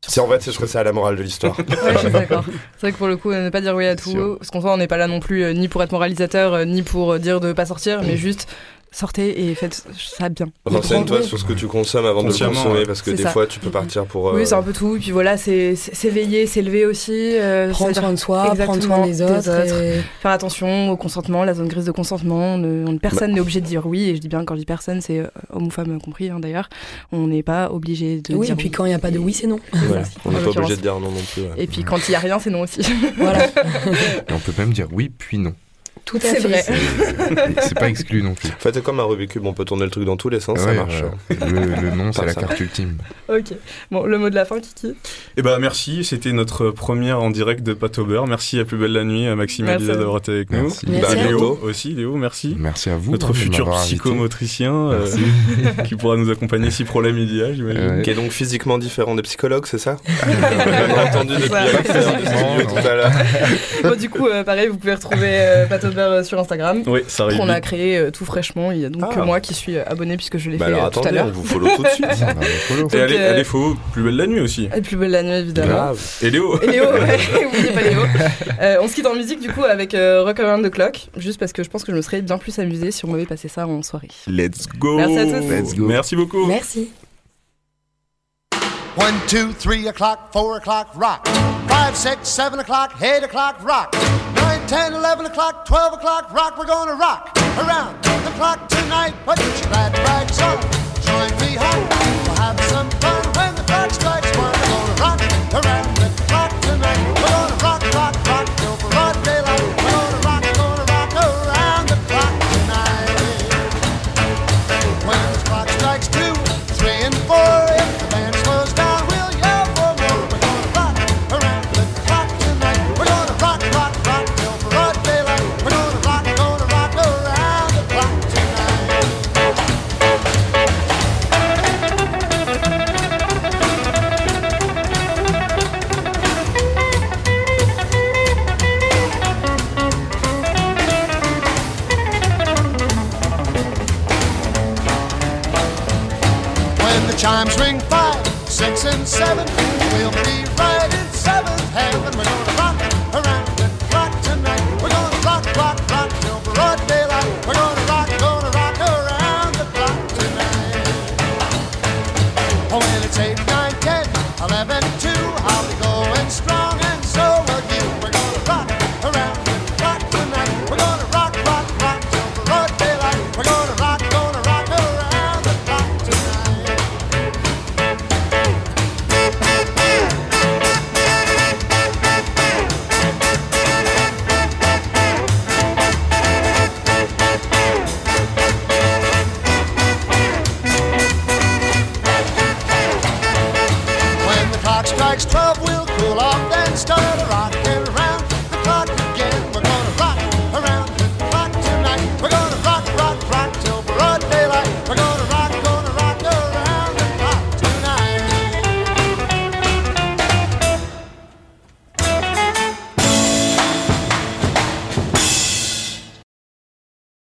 C'est en fait, ce serait ça la morale de l'histoire. Ouais, je suis d'accord. C'est vrai que pour le coup, ne pas dire oui à tout, parce qu'en soi, on n'est pas là non plus euh, ni pour être moralisateur, euh, ni pour euh, dire de pas sortir, mais juste sortez et faites ça bien. Renseigne-toi sur ce que tu consommes avant de le consommer, ouais. parce que des ça. fois, tu peux partir pour. euh, Oui, c'est un peu tout. Et puis voilà, c'est s'éveiller, s'élever aussi. euh, Prendre soin de soi, prendre soin des autres. et- Faire attention au consentement, la zone grise de consentement. Ne- on- personne n'est obligé de dire oui. Et je dis bien quand je dis personne, c'est euh, homme ou femme compris hein, d'ailleurs. On n'est pas obligé de Oui, dire et puis quand il n'y a pas de oui, c'est non. voilà. On n'est pas obligé de dire non non plus. ouais. Et puis quand il y a rien, c'est non aussi. Voilà, Et on peut même dire oui, puis non. Tout à C'est fait. C'est pas exclu non plus. En fait, c'est comme un Rubik's Cube, on peut tourner le truc dans tous les sens, ça marche. voilà. Le, le nom, c'est la ça. carte ultime. ok. Bon, le mot de la fin, Kiki. Eh ben merci, c'était notre première en direct de Pat. Merci à Plus Belle la Nuit, à Maxime et Merci Lisa d'avoir été avec nous. Merci. Merci à à Léo vous. aussi, Léo, merci. Merci à vous. Notre hein, futur psychomotricien euh, qui pourra nous accompagner si problème il y a, j'imagine. Ouais. Qui est donc physiquement différent des psychologues, c'est ça On a entendu depuis tout à l'heure. Bon, du coup, euh, pareil, vous pouvez retrouver euh, Pat Euh, sur Instagram. Oui, ça arrive. qu'on a créé euh, tout fraîchement. Il y a donc Ah. que moi qui suis euh, abonné puisque je l'ai Bah fait alors tout à l'heure. on vous follow tout de suite. Follow. Et allez, allez, faut Plus Belle la Nuit aussi. Et plus belle la nuit, évidemment. Grave. Et Léo Et Léo, ouais, oubliez pas Léo. Euh, on se quitte en musique du coup avec euh, Rock Around the Clock, juste parce que je pense que je me serais bien plus amusée si on m'avait passé ça en soirée. Let's go Merci à tous. Let's go. Merci beaucoup Merci. One, two, three o'clock, four o'clock, rock. Five, six, seven o'clock, eight o'clock, rock. Nine, ten, eleven o'clock, twelve o'clock, rock. We're gonna rock around the clock tonight. Put your glad rags on, join me home.